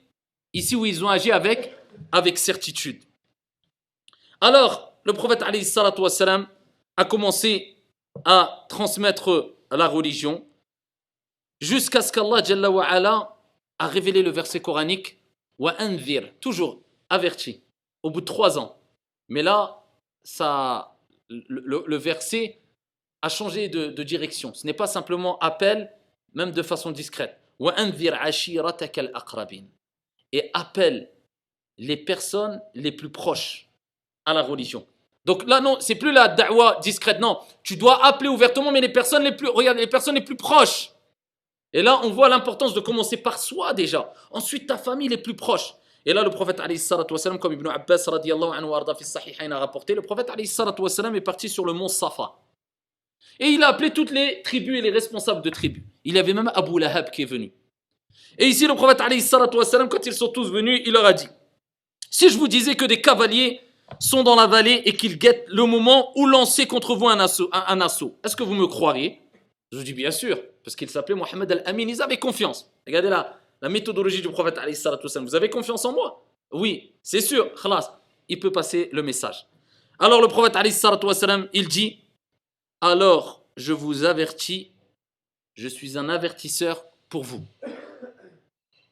ici où ils ont agi avec, avec certitude. Alors, le prophète alayhi salatu wa salam, a commencé à transmettre la religion jusqu'à ce qu'Allah a révélé le verset coranique wa toujours averti, au bout de trois ans. Mais là, ça, le, verset a changé de, direction. Ce n'est pas simplement appel, même de façon discrète. Wa anzir al-aqrabin. Et appelle les personnes les plus proches à la religion. Donc là, non, c'est plus la da'wa discrète, non. Tu dois appeler ouvertement, mais les personnes les plus, regarde, les personnes les plus proches. Et là, on voit l'importance de commencer par soi déjà. Ensuite, ta famille les plus proches. Et là, le prophète, comme Ibn Abbas anhu, a rapporté, le prophète est parti sur le mont Safa. Et il a appelé toutes les tribus et les responsables de tribus. Il y avait même Abu Lahab qui est venu. Et ici, le prophète, quand ils sont tous venus, il leur a dit Si je vous disais que des cavaliers sont dans la vallée et qu'ils guettent le moment où lancer contre vous un assaut. Un, assaut. Est-ce que vous me croiriez? Je vous dis bien sûr, parce qu'il s'appelait Mohamed Al-Amin. Ils avaient confiance. Regardez là, la méthodologie du prophète. Vous avez confiance en moi? Oui, c'est sûr. Khalas, il peut passer le message. Alors le prophète, il dit Alors je vous avertis, je suis un avertisseur pour vous.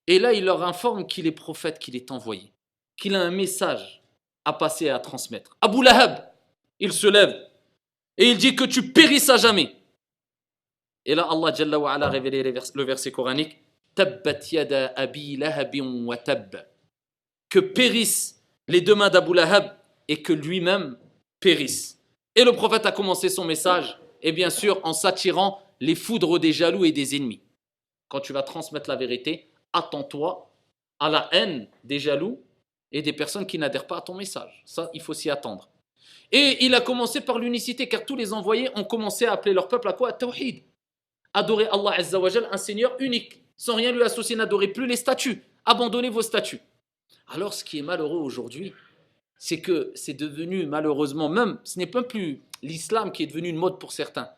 Et là, il leur informe qu'il est prophète, qu'il est envoyé, qu'il a un message à passer et à transmettre. Abu Lahab, il se lève et il dit que tu périsses à jamais. Et là, Allah Jalla wa a révélé le verset coranique Tabbat yada abi wa tab. Que périssent les deux mains d'Abu Lahab et que lui-même périsse. Et le prophète a commencé son message, et bien sûr en s'attirant les foudres des jaloux et des ennemis. Quand tu vas transmettre la vérité, attends-toi à la haine des jaloux et des personnes qui n'adhèrent pas à ton message. Ça, il faut s'y attendre. Et il a commencé par l'unicité, car tous les envoyés ont commencé à appeler leur peuple à quoi? À Tawhid. Adorer Allah Azza wa un Seigneur unique, sans rien lui associer, n'adorez plus les statues. Abandonnez vos statues. Alors, ce qui est malheureux aujourd'hui, c'est que c'est devenu malheureusement même, ce n'est pas plus l'islam qui est devenu une mode pour certains.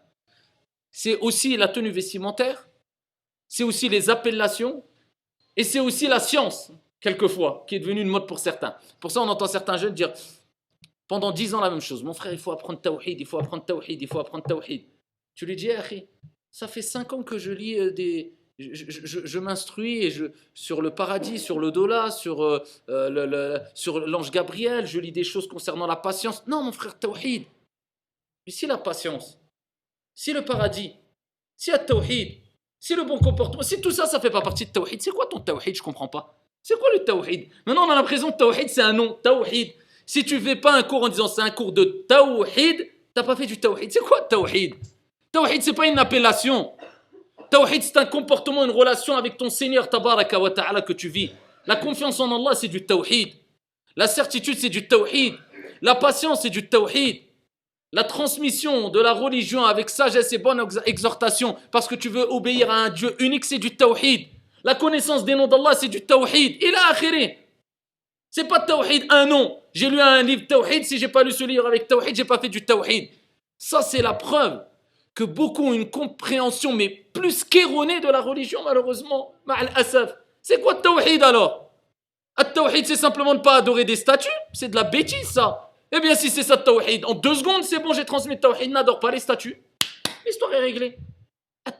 C'est aussi la tenue vestimentaire, c'est aussi les appellations, et c'est aussi la science, quelquefois, qui est devenue une mode pour certains. Pour ça, on entend certains jeunes dire pendant dix ans la même chose. Mon frère, il faut apprendre tawhid, il faut apprendre tawhid, il faut apprendre tawhid. Tu lui dis, eh, ça fait cinq ans que je lis euh, des, je, m'instruis et je, sur le paradis, sur le dola, sur, euh, euh, sur l'ange Gabriel, je lis des choses concernant la patience. Non, mon frère, tawhid. Mais si la patience, si le paradis, si le tawhid, si le bon comportement, si tout ça, ça fait pas partie de tawhid, c'est quoi ton tawhid? Je comprends pas. C'est quoi le tawhid? Maintenant, on a l'impression que tawhid, c'est un nom. Tawhid. Si tu fais pas un cours en disant c'est un cours de tawhid, t'as pas fait du tawhid. C'est quoi tawhid? Tawhid, c'est pas une appellation. Tawhid, c'est un comportement, une relation avec ton Seigneur, tabaraka wa ta'ala, que tu vis. La confiance en Allah, c'est du tawhid. La certitude, c'est du tawhid. La patience, c'est du tawhid. La transmission de la religion avec sagesse et bonne exhortation, parce que tu veux obéir à un Dieu unique, c'est du tawhid. La connaissance des noms d'Allah, c'est du tawhid. Il a akhiri. C'est pas tawhid un nom. J'ai lu un livre tawhid, si j'ai pas lu ce livre avec tawhid, j'ai pas fait du tawhid. Ça, c'est la preuve que beaucoup ont une compréhension, mais plus qu'erronée de la religion, malheureusement. C'est quoi tawhid alors? Tawhid, c'est simplement ne pas adorer des statues? C'est de la bêtise, ça. Eh bien, si c'est ça, tawhid, en deux secondes, c'est bon, j'ai transmis tawhid, n'adore pas les statues. L'histoire est réglée.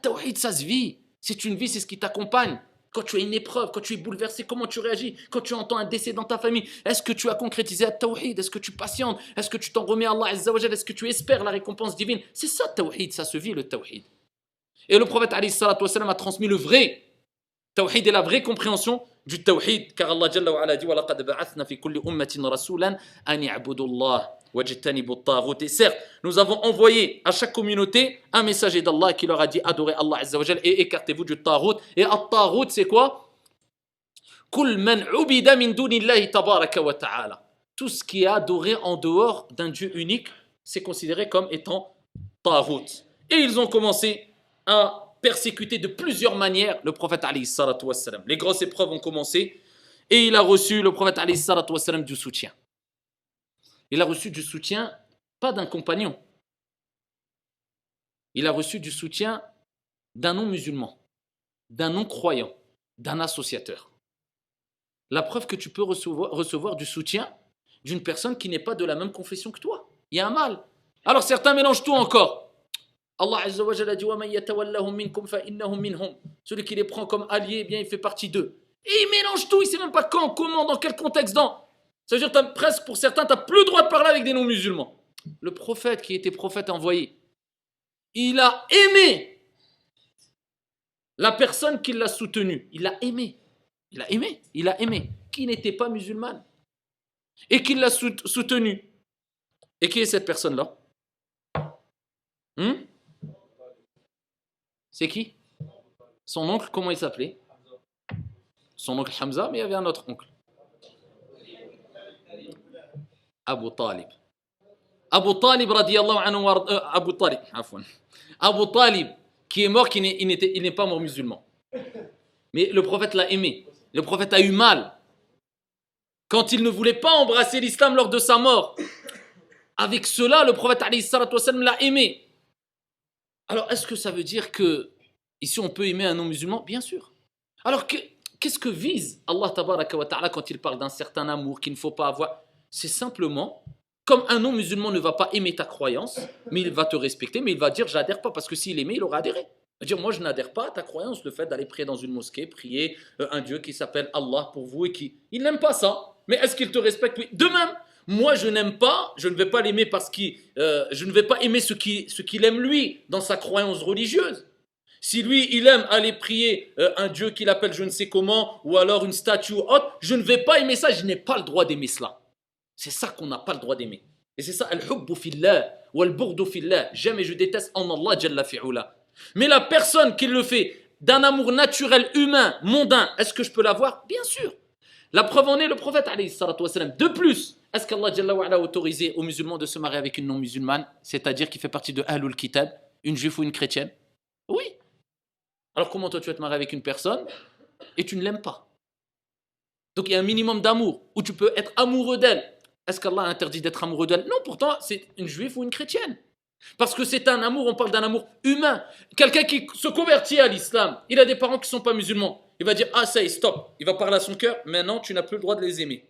Tawhid, ça se vit. C'est une vie, c'est ce qui t'accompagne. Quand tu as une épreuve, quand tu es bouleversé, comment tu réagis Quand tu entends un décès dans ta famille, est-ce que tu as concrétisé à tawhid? Est-ce que tu patientes? Est-ce que tu t'en remets à Allah Est-ce que tu espères la récompense divine? C'est ça tawhid, ça se vit le tawhid. Et le prophète a transmis le vrai. Tawhid et la vraie compréhension du tawhid, car Allah Jalla wa ala dit وَلَقَدْ بَعَثْنَا فِي كُلِّ أُمَّةٍ رَسُولًا أَنِ يَعْبُدُوا اللَّهَ وَاجْتَنِبُوا الطَّاغُوتِ certes, nous avons envoyé à chaque communauté un messager d'Allah qui leur a dit adorez Allah Azza wa et écartez-vous du tarout. Et at-tarout, c'est quoi كُلْ مَنْ عُبِدَ مِن دُونِ اللَّهِ تَبَارَكَ وَتَعَالَى Tout ce qui est adoré en dehors d'un Dieu unique, c'est considéré comme étant tarout. Et ils ont commencé à persécuté de plusieurs manières le prophète Ali. Les grosses épreuves ont commencé et il a reçu le prophète Ali du soutien. Il a reçu du soutien pas d'un compagnon. Il a reçu du soutien d'un non-musulman, d'un non-croyant, d'un associateur. La preuve que tu peux recevoir, recevoir du soutien d'une personne qui n'est pas de la même confession que toi. Il y a un mal. Alors certains mélangent tout encore. Allah Azza wa Jalla dit Celui qui les prend comme alliés, eh bien il fait partie d'eux. Et il mélange tout, il sait même pas quand, comment, dans quel contexte, dans. Ça veut dire que presque pour certains, tu n'as plus le droit de parler avec des non-musulmans. Le prophète qui était prophète envoyé, il a aimé la personne qui l'a soutenu. Il a aimé. Il a aimé. Il a aimé. Qui n'était pas musulmane. Et qui l'a soutenu. Et qui est cette personne-là? Hmm? C'est qui? Son oncle, comment il s'appelait? Son oncle Hamza, mais il y avait un autre oncle. Abu Talib. Abu Talib, radiallahu anhu, euh, Abu Talib, Abu Talib, qui est mort, qui il n'est pas mort musulman. Mais le prophète l'a aimé. Le prophète a eu mal. Quand il ne voulait pas embrasser l'islam lors de sa mort. Avec cela, le prophète l'a aimé. Alors, est-ce que ça veut dire que ici on peut aimer un non-musulman? Bien sûr. Alors, qu'est-ce que vise Allah ta'ala quand il parle d'un certain amour qu'il ne faut pas avoir? C'est simplement, comme un non-musulman ne va pas aimer ta croyance, mais il va te respecter, mais il va dire j'adhère pas, parce que s'il aimait, il aurait adhéré. Il va dire moi je n'adhère pas à ta croyance, le fait d'aller prier dans une mosquée, prier euh, un Dieu qui s'appelle Allah pour vous et qui. Il n'aime pas ça. Mais est-ce qu'il te respecte? Oui. De même, moi, je n'aime pas, je ne vais pas l'aimer parce qu'il, euh, je ne vais pas aimer ce qu'il aime lui dans sa croyance religieuse. Si lui, il aime aller prier euh, un Dieu qu'il appelle je ne sais comment, ou alors une statue autre, je ne vais pas aimer ça, je n'ai pas le droit d'aimer cela. C'est ça qu'on n'a pas le droit d'aimer. Et c'est ça, al-hubbu fillah, ou al-burdu fillah. Et je déteste en Allah, jalla fi'ula. Mais la personne qui le fait d'un amour naturel, humain, mondain, est-ce que je peux l'avoir? Bien sûr. La preuve en est le prophète, alayhi De plus, est-ce qu'Allah a autorisé aux musulmans de se marier avec une non-musulmane, c'est-à-dire qui fait partie de Ahlul Kitab, une juive ou une chrétienne? Oui. Alors comment toi tu vas te marier avec une personne et tu ne l'aimes pas? Donc il y a un minimum d'amour, où tu peux être amoureux d'elle. Est-ce qu'Allah interdit d'être amoureux d'elle? Non, pourtant, c'est une juive ou une chrétienne. Parce que c'est un amour, on parle d'un amour humain. Quelqu'un qui se convertit à l'islam, il a des parents qui ne sont pas musulmans. Il va dire Ah, ça y est, stop. Il va parler à son cœur. Maintenant, tu n'as plus le droit de les aimer.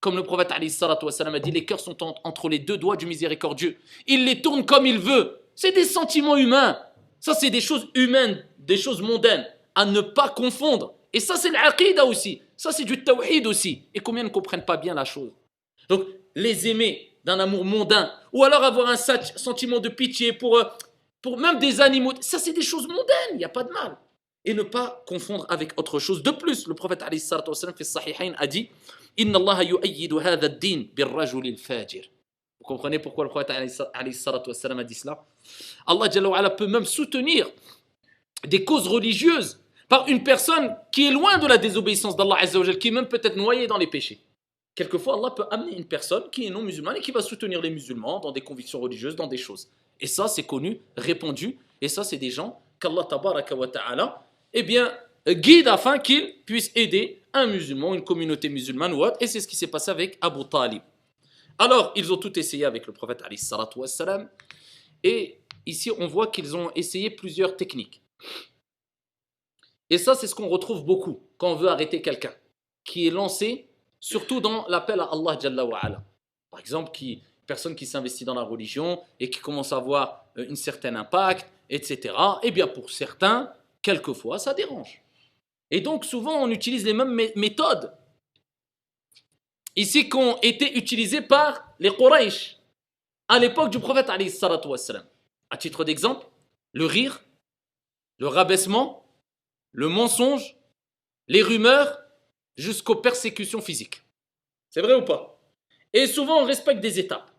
Comme le prophète a dit, les cœurs sont entre les deux doigts du miséricordieux. Il les tourne comme il veut. C'est des sentiments humains. Ça, c'est des choses humaines, des choses mondaines, à ne pas confondre. Et ça, c'est l'aqidah aussi. Ça, c'est du tawhid aussi. Et combien ne comprennent pas bien la chose? Donc, les aimer d'un amour mondain, ou alors avoir un sentiment de pitié pour, euh, pour même des animaux, ça, c'est des choses mondaines, il n'y a pas de mal. Et ne pas confondre avec autre chose. De plus, le prophète a dit Inna Allah Vous comprenez pourquoi le prophète a dit cela? Allah peut même soutenir des causes religieuses par une personne qui est loin de la désobéissance d'Allah qui est même peut-être noyée dans les péchés. Quelquefois, Allah peut amener une personne qui est non musulmane et qui va soutenir les musulmans dans des convictions religieuses, dans des choses. Et ça, c'est connu, répandu. Et ça, c'est des gens qu'Allah ta'ala, eh bien, guide afin qu'ils puissent aider un musulman, une communauté musulmane ou autre. Et c'est ce qui s'est passé avec Abu Talib. Alors, ils ont tout essayé avec le prophète Et ici, on voit qu'ils ont essayé plusieurs techniques. Et ça, c'est ce qu'on retrouve beaucoup quand on veut arrêter quelqu'un, qui est lancé surtout dans l'appel à Allah Jalla wa Par exemple, qui, personne qui s'investit dans la religion et qui commence à avoir euh, un certain impact, etc. Eh bien, pour certains, quelquefois, ça dérange. Et donc, souvent, on utilise les mêmes méthodes. Ici, qui ont été utilisées par les Quraysh à l'époque du prophète, à titre d'exemple, le rire, le rabaissement, le mensonge, les rumeurs, jusqu'aux persécutions physiques. C'est vrai ou pas? Et souvent, on respecte des étapes.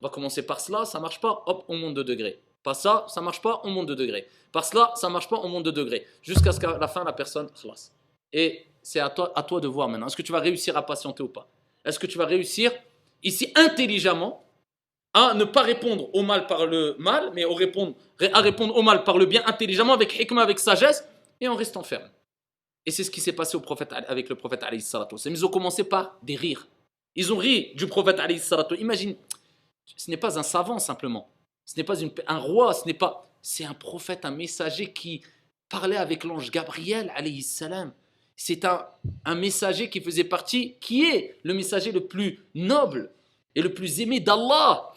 On va commencer par cela, ça marche pas, hop, on monte de degré. Pas ça, ça marche pas, on monte de degré. Par cela, ça marche pas, on monte de degré. Jusqu'à ce qu'à la fin, la personne classe. Et c'est à toi, à toi de voir maintenant. Est-ce que tu vas réussir à patienter ou pas? Est-ce que tu vas réussir, ici, intelligemment, à ne pas répondre au mal par le mal, mais à répondre, à répondre au mal par le bien intelligemment, avec hikmah, avec sagesse, et en restant ferme. Et c'est ce qui s'est passé au prophète, avec le prophète Ils ont commencé par des rires. Ils ont ri du prophète Imagine, ce n'est pas un savant simplement. Ce n'est pas un roi, ce n'est pas... C'est un prophète, un messager qui parlait avec l'ange Gabriel salam. C'est un, messager qui faisait partie, qui est le messager le plus noble et le plus aimé d'Allah.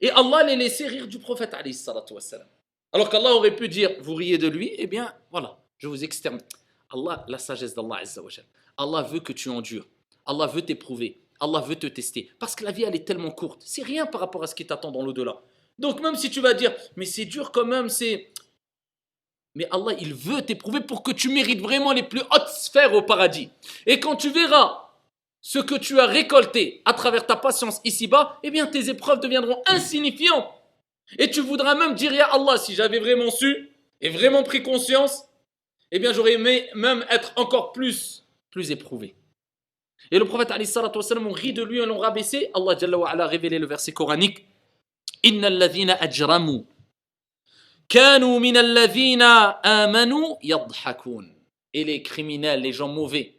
Et Allah les laissé rire du prophète salam. Alors qu'Allah aurait pu dire, vous riez de lui, eh bien, voilà, je vous extermine. Allah, la sagesse d'Allah Allah veut que tu endures. Allah veut t'éprouver. Allah veut te tester. Parce que la vie, elle est tellement courte. C'est rien par rapport à ce qui t'attend dans l'au-delà. Donc même si tu vas dire, mais c'est dur quand même, c'est... Mais Allah, il veut t'éprouver pour que tu mérites vraiment les plus hautes sphères au paradis. Et quand tu verras ce que tu as récolté à travers ta patience ici-bas, eh bien tes épreuves deviendront insignifiantes et tu voudras même dire, Ya Allah, si j'avais vraiment su et vraiment pris conscience, eh bien j'aurais aimé même être encore plus, plus éprouvé. Et le prophète on rit de lui, on l'a rabaissé. Allah a révélé le verset coranique. Inna alladhina ajramu kanu min alladhina amanu yadhakun. Et les criminels, les gens mauvais,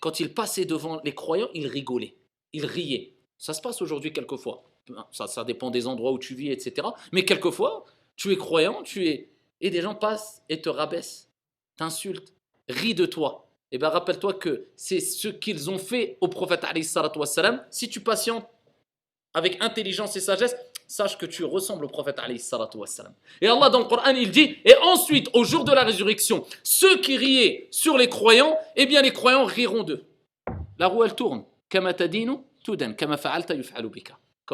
quand ils passaient devant les croyants, ils rigolaient, ils riaient. Ça se passe aujourd'hui quelquefois ça, ça dépend des endroits où tu vis, etc. Mais quelquefois, tu es croyant, tu es... Et des gens passent et te rabaissent, t'insultent, rient de toi. Eh bien rappelle-toi que c'est ce qu'ils ont fait au prophète wassalam. Si tu patientes avec intelligence et sagesse, sache que tu ressembles au prophète wassalam. Et Allah dans le Coran, il dit, et ensuite, au jour de la résurrection, ceux qui riaient sur les croyants, eh bien les croyants riront d'eux. La roue, elle tourne. Comme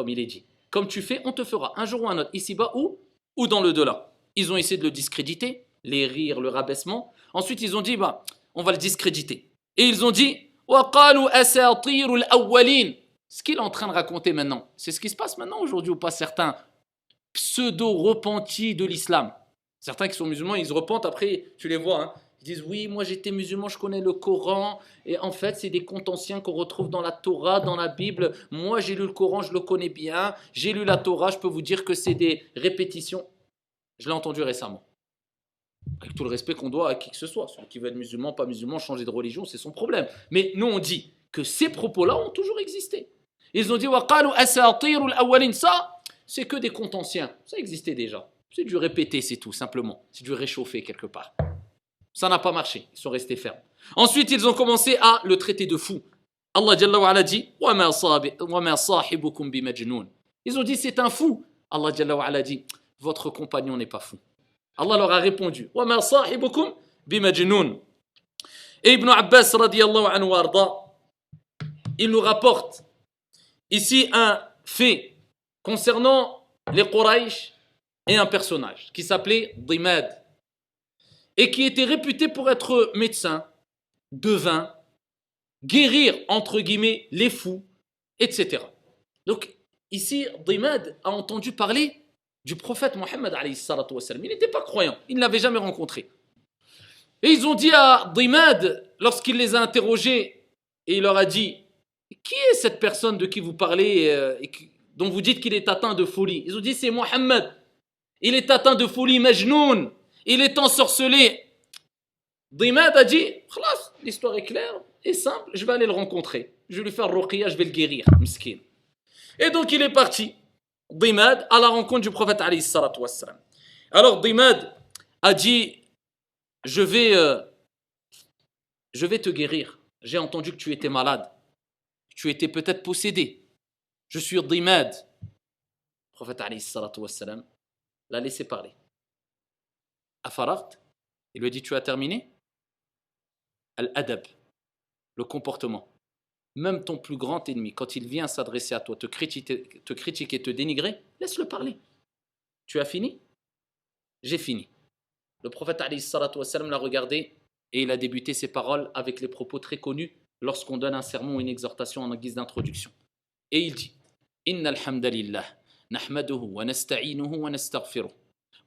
il est dit. Comme tu fais, on te fera un jour ou un autre, ici-bas ou, ou dans le delà. Ils ont essayé de le discréditer, les rires, le rabaissement. Ensuite, ils ont dit, bah, on va le discréditer. Et ils ont dit, ce qu'il est en train de raconter maintenant, c'est ce qui se passe maintenant aujourd'hui ou pas certains pseudo-repentis de l'islam. Certains qui sont musulmans, ils se repentent, après, tu les vois, hein, ils disent oui, moi j'étais musulman, je connais le Coran, et en fait c'est des contes anciens qu'on retrouve dans la Torah, dans la Bible. Moi j'ai lu le Coran, je le connais bien, j'ai lu la Torah, je peux vous dire que c'est des répétitions. Je l'ai entendu récemment. Avec tout le respect qu'on doit à qui que ce soit. Celui qui veut être musulman, pas musulman, changer de religion, c'est son problème. Mais nous, on dit que ces propos-là ont toujours existé. Ils ont dit ça, c'est que des comptes anciens. Ça existait déjà. C'est du répéter, c'est tout, simplement. C'est du réchauffer quelque part. Ça n'a pas marché. Ils sont restés fermes. Ensuite, ils ont commencé à le traiter de fou. Allah Jalla wa dit Ils ont dit c'est un fou. Allah Jalla wa dit votre compagnon n'est pas fou. Allah leur a répondu Et Ibn Abbas radiallahu anhu arda, il nous rapporte ici un fait concernant les Quraysh et un personnage qui s'appelait Dimad et qui était réputé pour être médecin, devin, guérir entre guillemets les fous, etc. Donc ici, Dimad a entendu parler du prophète Mohammed Il n'était pas croyant, il ne l'avait jamais rencontré. Et ils ont dit à Dimad, lorsqu'il les a interrogés, et il leur a dit Qui est cette personne de qui vous parlez euh, et dont vous dites qu'il est atteint de folie? Ils ont dit C'est Mohammed. Il est atteint de folie, Majnoun. Il est ensorcelé. Dimad a dit L'histoire est claire et simple, je vais aller le rencontrer. Je vais lui faire ruqiyah, je vais le guérir, miskin. Et donc il est parti. Dimad à la rencontre du prophète Alors Dimad a dit je vais, euh, je vais te guérir. J'ai entendu que tu étais malade. Tu étais peut-être possédé. Je suis Dimad. Le prophète l'a laissé parler. Afarart, il lui a dit Tu as terminé? Al-adab, le comportement. Même ton plus grand ennemi, quand il vient s'adresser à toi, te critiquer, te te dénigrer, laisse-le parler. Tu as fini? J'ai fini. Le prophète l'a regardé et il a débuté ses paroles avec les propos très connus lorsqu'on donne un sermon ou une exhortation en guise d'introduction. Et il dit Inna alhamdulillah, nahmaduhu wa nasta'inuhu wa.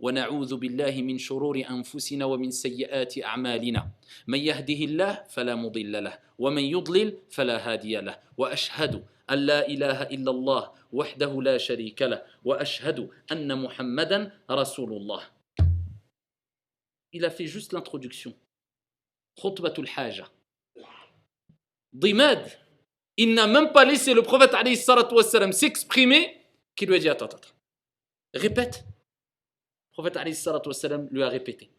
ونعوذ بالله من شرور أنفسنا ومن سيئات أعمالنا من يهده الله فلا مضل له ومن يضلل فلا هادي له وأشهد أن لا إله إلا الله وحده لا شريك له وأشهد أن محمدا رسول الله Il a fait juste l'introduction. Khutbatul Haja. Dimad, il n'a même pas laissé le prophète s'exprimer, qui lui a dit Attends, attends. Répète. prophète lui a répété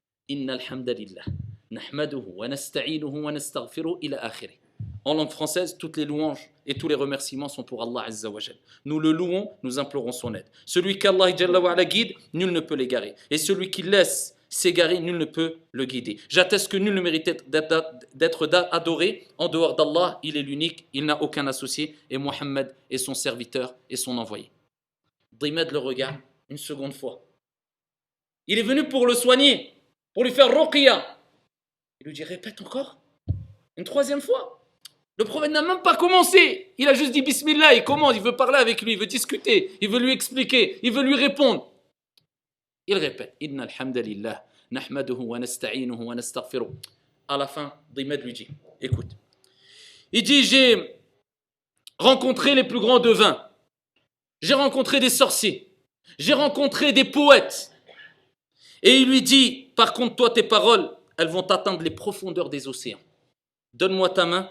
En langue française, toutes les louanges et tous les remerciements sont pour Allah Azza wa Nous le louons, nous implorons son aide. Celui qu'Allah guide, nul ne peut l'égarer. Et celui qui laisse s'égarer, nul ne peut le guider. J'atteste que nul ne mérite d'être adoré en dehors d'Allah. Il est l'unique, il n'a aucun associé, et Mohammed est son serviteur et son envoyé. Dimed le regarde une seconde fois. Il est venu pour le soigner, pour lui faire ruqya. Il lui dit répète encore. Une troisième fois. Le prophète n'a même pas commencé. Il a juste dit Bismillah. Il commence. Il veut parler avec lui. Il veut discuter. Il veut lui expliquer. Il veut lui répondre. Il répète Inna alhamdulillah. Nahmaduhu wa nasta'inuhu wa nastaghfiruh. À la fin, Dimed lui dit Écoute. Il dit J'ai rencontré les plus grands devins. J'ai rencontré des sorciers. J'ai rencontré des poètes. Et il lui dit, par contre, toi, tes paroles, elles vont atteindre les profondeurs des océans. Donne-moi ta main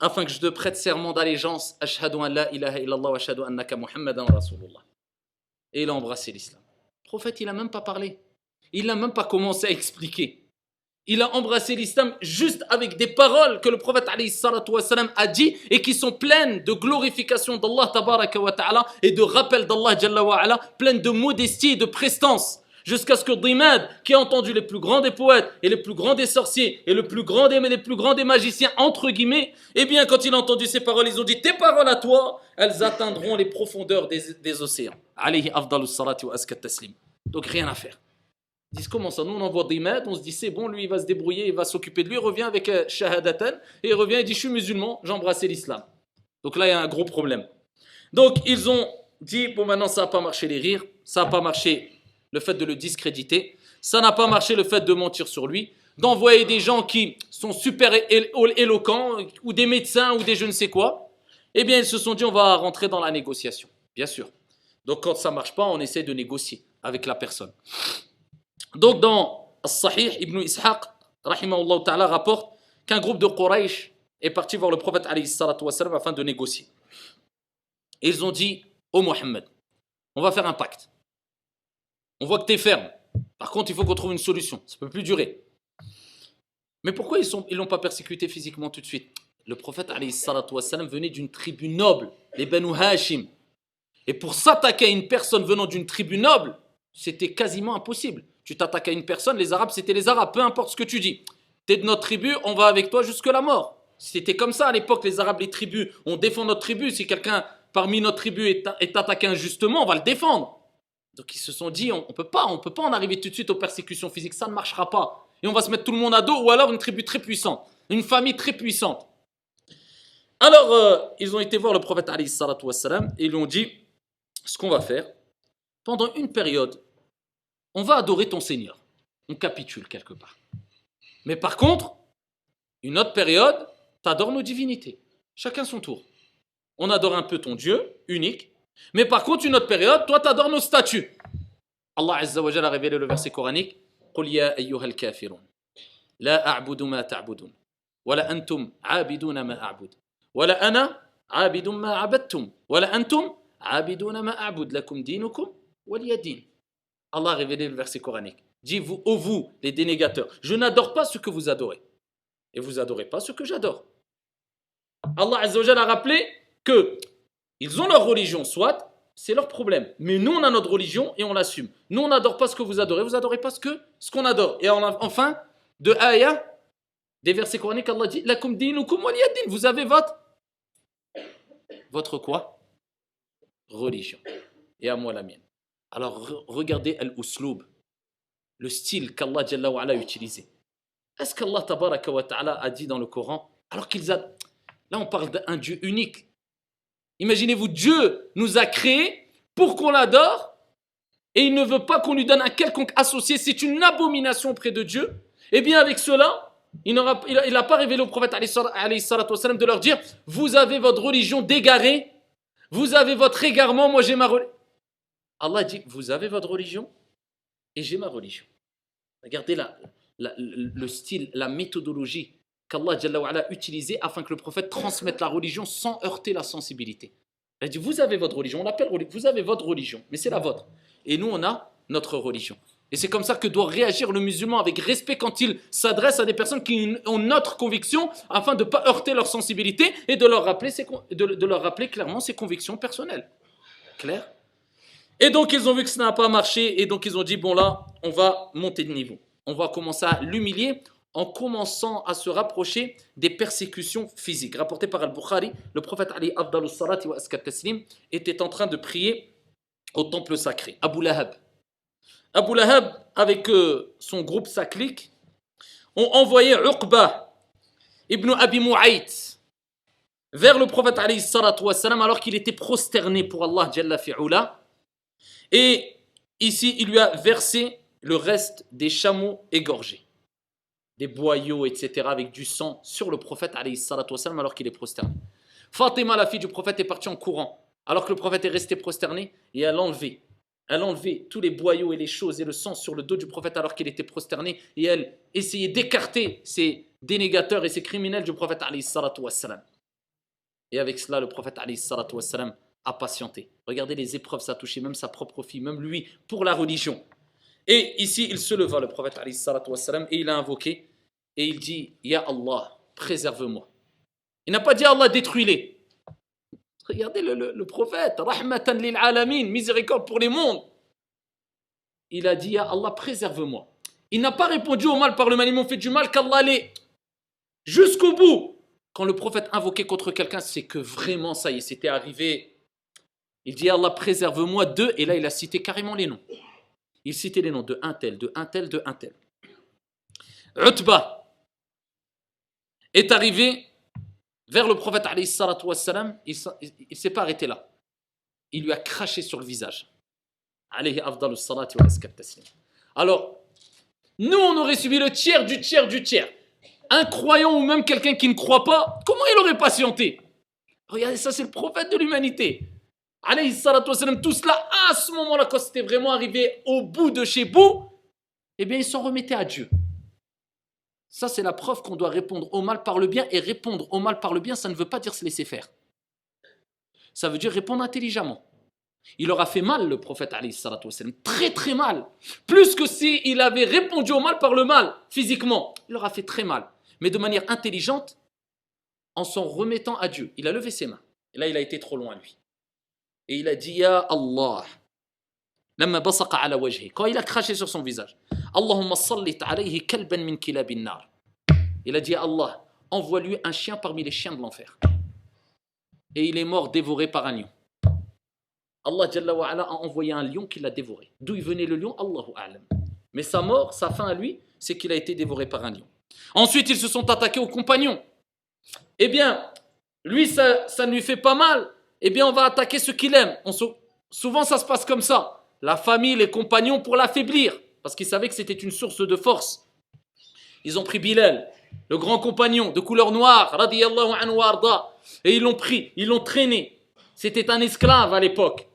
afin que je te prête serment d'allégeance. Et il a embrassé l'islam. Le prophète, il n'a même pas parlé. Il n'a même pas commencé à expliquer. Il a embrassé l'islam juste avec des paroles que le prophète a dit et qui sont pleines de glorification d'Allah et de rappel d'Allah pleines de modestie et de prestance jusqu'à ce que Dimad, qui a entendu les plus grands des poètes et les plus grands des sorciers et le plus grand des, les plus grands des magiciens, entre guillemets, eh bien, quand il a entendu ces paroles, ils ont dit Tes paroles à toi, elles atteindront les profondeurs des, océans. Alayhi wa taslim. Donc, rien à faire. Ils disent Comment ça Nous, on envoie Dimad, on se dit C'est bon, lui, il va se débrouiller, il va s'occuper de lui, il revient avec euh, Shahadatan, et il revient et dit Je suis musulman, j'ai embrassé l'islam. Donc là, il y a un gros problème. Donc, ils ont dit Bon, maintenant, ça n'a pas marché les rires, ça n'a pas marché le fait de le discréditer. Ça n'a pas marché le fait de mentir sur lui, d'envoyer des gens qui sont super éloquents, ou des médecins, ou des je ne sais quoi. Eh bien, ils se sont dit, on va rentrer dans la négociation, bien sûr. Donc, quand ça ne marche pas, on essaie de négocier avec la personne. Donc, dans As-Sahih, Ibn Ishaq, rahimahullah ta'ala, rapporte qu'un groupe de Quraysh est parti voir le prophète wassalam, afin de négocier. Ils ont dit, ô oh Mohammed, on va faire un pacte. On voit que tu es ferme. Par contre, il faut qu'on trouve une solution. Ça ne peut plus durer. Mais pourquoi ils ne ils l'ont pas persécuté physiquement tout de suite? Le prophète wassalam, venait d'une tribu noble, les Banu Hashim. Et pour s'attaquer à une personne venant d'une tribu noble, c'était quasiment impossible. Tu t'attaques à une personne, les Arabes, c'était les Arabes, peu importe ce que tu dis. Tu es de notre tribu, on va avec toi jusque la mort. C'était comme ça à l'époque, les Arabes, les tribus. On défend notre tribu. Si quelqu'un parmi notre tribu est attaqué injustement, on va le défendre. Donc ils se sont dit, on ne peut pas, on peut pas en arriver tout de suite aux persécutions physiques, ça ne marchera pas. Et on va se mettre tout le monde à dos, ou alors une tribu très puissante, une famille très puissante. Alors, euh, ils ont été voir le prophète Ali et ils lui ont dit, ce qu'on va faire, pendant une période, on va adorer ton Seigneur. On capitule quelque part. Mais par contre, une autre période, tu adores nos divinités. Chacun son tour. On adore un peu ton Dieu, unique, mais par contre, une autre période, toi, tu adores nos statues. Allah Azza wa a révélé le verset coranique قل يا أيها الكافرون لا أعبد ما تعبدون ولا أنتم عابدون ما أعبد ولا أنا عابد ما عبدتم ولا أنتم عابدون ما أعبد لكم دينكم ولي دين Allah a révélé le verset coranique. Dis vous, ô vous, les dénégateurs, je n'adore pas ce que vous adorez. Et vous adorez pas ce que j'adore. Allah Azza wa a rappelé que ils ont leur religion, soit, c'est leur problème. Mais nous, on a notre religion et on l'assume. Nous, on n'adore pas ce que vous adorez, vous n'adorez pas ce que ce qu'on adore. Et enfin, de Aya, des versets coraniques, Allah dit Lakum dinukum waliyadin. Vous avez votre. Votre quoi? Religion. Et à moi la mienne. Alors regardez al-usloub, le style qu'Allah a utilisé. Est-ce qu'Allah a dit dans le Coran, alors qu'ils a. Là, on parle d'un Dieu unique Imaginez-vous, Dieu nous a créés pour qu'on l'adore et il ne veut pas qu'on lui donne un quelconque associé. C'est une abomination auprès de Dieu. Eh bien avec cela, il n'a pas révélé au prophète de leur dire, vous avez votre religion dégarée, vous avez votre égarement, moi j'ai ma religion. Allah dit, vous avez votre religion et j'ai ma religion. Regardez le style, la méthodologie qu'Allah a utilisé afin que le prophète transmette la religion sans heurter la sensibilité. Il a dit, vous avez votre religion, on l'appelle vous avez votre religion, mais c'est la vôtre. Et nous, on a notre religion. Et c'est comme ça que doit réagir le musulman avec respect quand il s'adresse à des personnes qui ont notre conviction afin de ne pas heurter leur sensibilité et de leur rappeler, de leur rappeler clairement ses convictions personnelles. Clair? Et donc ils ont vu que ça n'a pas marché et donc ils ont dit, bon là, on va monter de niveau. On va commencer à l'humilier en commençant à se rapprocher des persécutions physiques. Rapporté par Al-Bukhari, le prophète Ali Abdalus Salati wa Taslim était en train de prier au temple sacré. Abu Lahab. Abu Lahab, avec euh, son groupe, sa ont envoyé Uqba ibn Abi Mu'ayt vers le prophète Ali Wassalam alors qu'il était prosterné pour Allah Jalla fi'ula. Et ici, il lui a versé le reste des chameaux égorgés des boyaux, etc., avec du sang sur le prophète wassalam, alors qu'il est prosterné. Fatima, la fille du prophète, est partie en courant, alors que le prophète est resté prosterné, et elle a enlevé. Elle a enlevé tous les boyaux et les choses et le sang sur le dos du prophète alors qu'il était prosterné, et elle essayait d'écarter ces dénégateurs et ces criminels du prophète. Wassalam. Et avec cela, le prophète wassalam, a patienté. Regardez les épreuves, ça a touché même sa propre fille, même lui, pour la religion. Et ici, il se leva, le prophète, et il a invoqué, et il dit, Ya Allah, préserve-moi. Il n'a pas dit Allah, détruis-les. Regardez le, prophète, rahmatan lil miséricorde pour les mondes. Il a dit, Ya Allah, préserve-moi. Il n'a pas répondu au mal par le mal, ils m'ont fait du mal, qu'Allah allait jusqu'au bout. Quand le prophète invoquait contre quelqu'un, c'est que vraiment, ça y est, c'était arrivé. Il dit, Allah, préserve-moi d'eux, et là, il a cité carrément les noms. Il citait les noms de un tel, de un tel, de un tel. Utba est arrivé vers le prophète wassalam, il ne s'est pas arrêté là. Il lui a craché sur le visage. Alors, nous, on aurait subi le tiers du tiers du tiers. Un croyant ou même quelqu'un qui ne croit pas, comment il aurait patienté? Regardez, ça c'est le prophète de l'humanité tout cela à ce moment-là, quand c'était vraiment arrivé au bout de chez bout, eh bien, il s'en remettait à Dieu. Ça, c'est la preuve qu'on doit répondre au mal par le bien. Et répondre au mal par le bien, ça ne veut pas dire se laisser faire. Ça veut dire répondre intelligemment. Il aura fait mal, le prophète, très très mal. Plus que s'il avait répondu au mal par le mal, physiquement. Il aura fait très mal. Mais de manière intelligente, en s'en remettant à Dieu. Il a levé ses mains. Et là, il a été trop loin, lui. Et il a dit, Ya Allah. Quand il a craché sur son visage, Allahumma sallit alayhi kalban min kilabin nar. Il a dit à Allah, envoie-lui un chien parmi les chiens de l'enfer. Et il est mort dévoré par un lion. Allah a envoyé un lion qui l'a dévoré. D'où venait le lion? Allahu a'lam. Mais sa mort, sa fin à lui, c'est qu'il a été dévoré par un lion. Ensuite, ils se sont attaqués aux compagnons. Eh bien, lui, ça, ça ne lui fait pas mal. Eh bien, on va attaquer ceux qu'il aime. souvent, ça se passe comme ça. La famille, les compagnons pour l'affaiblir. Parce qu'ils savaient que c'était une source de force. Ils ont pris Bilal, le grand compagnon de couleur noire, radiyallahu anhu et ils l'ont pris, ils l'ont traîné. C'était un esclave à l'époque.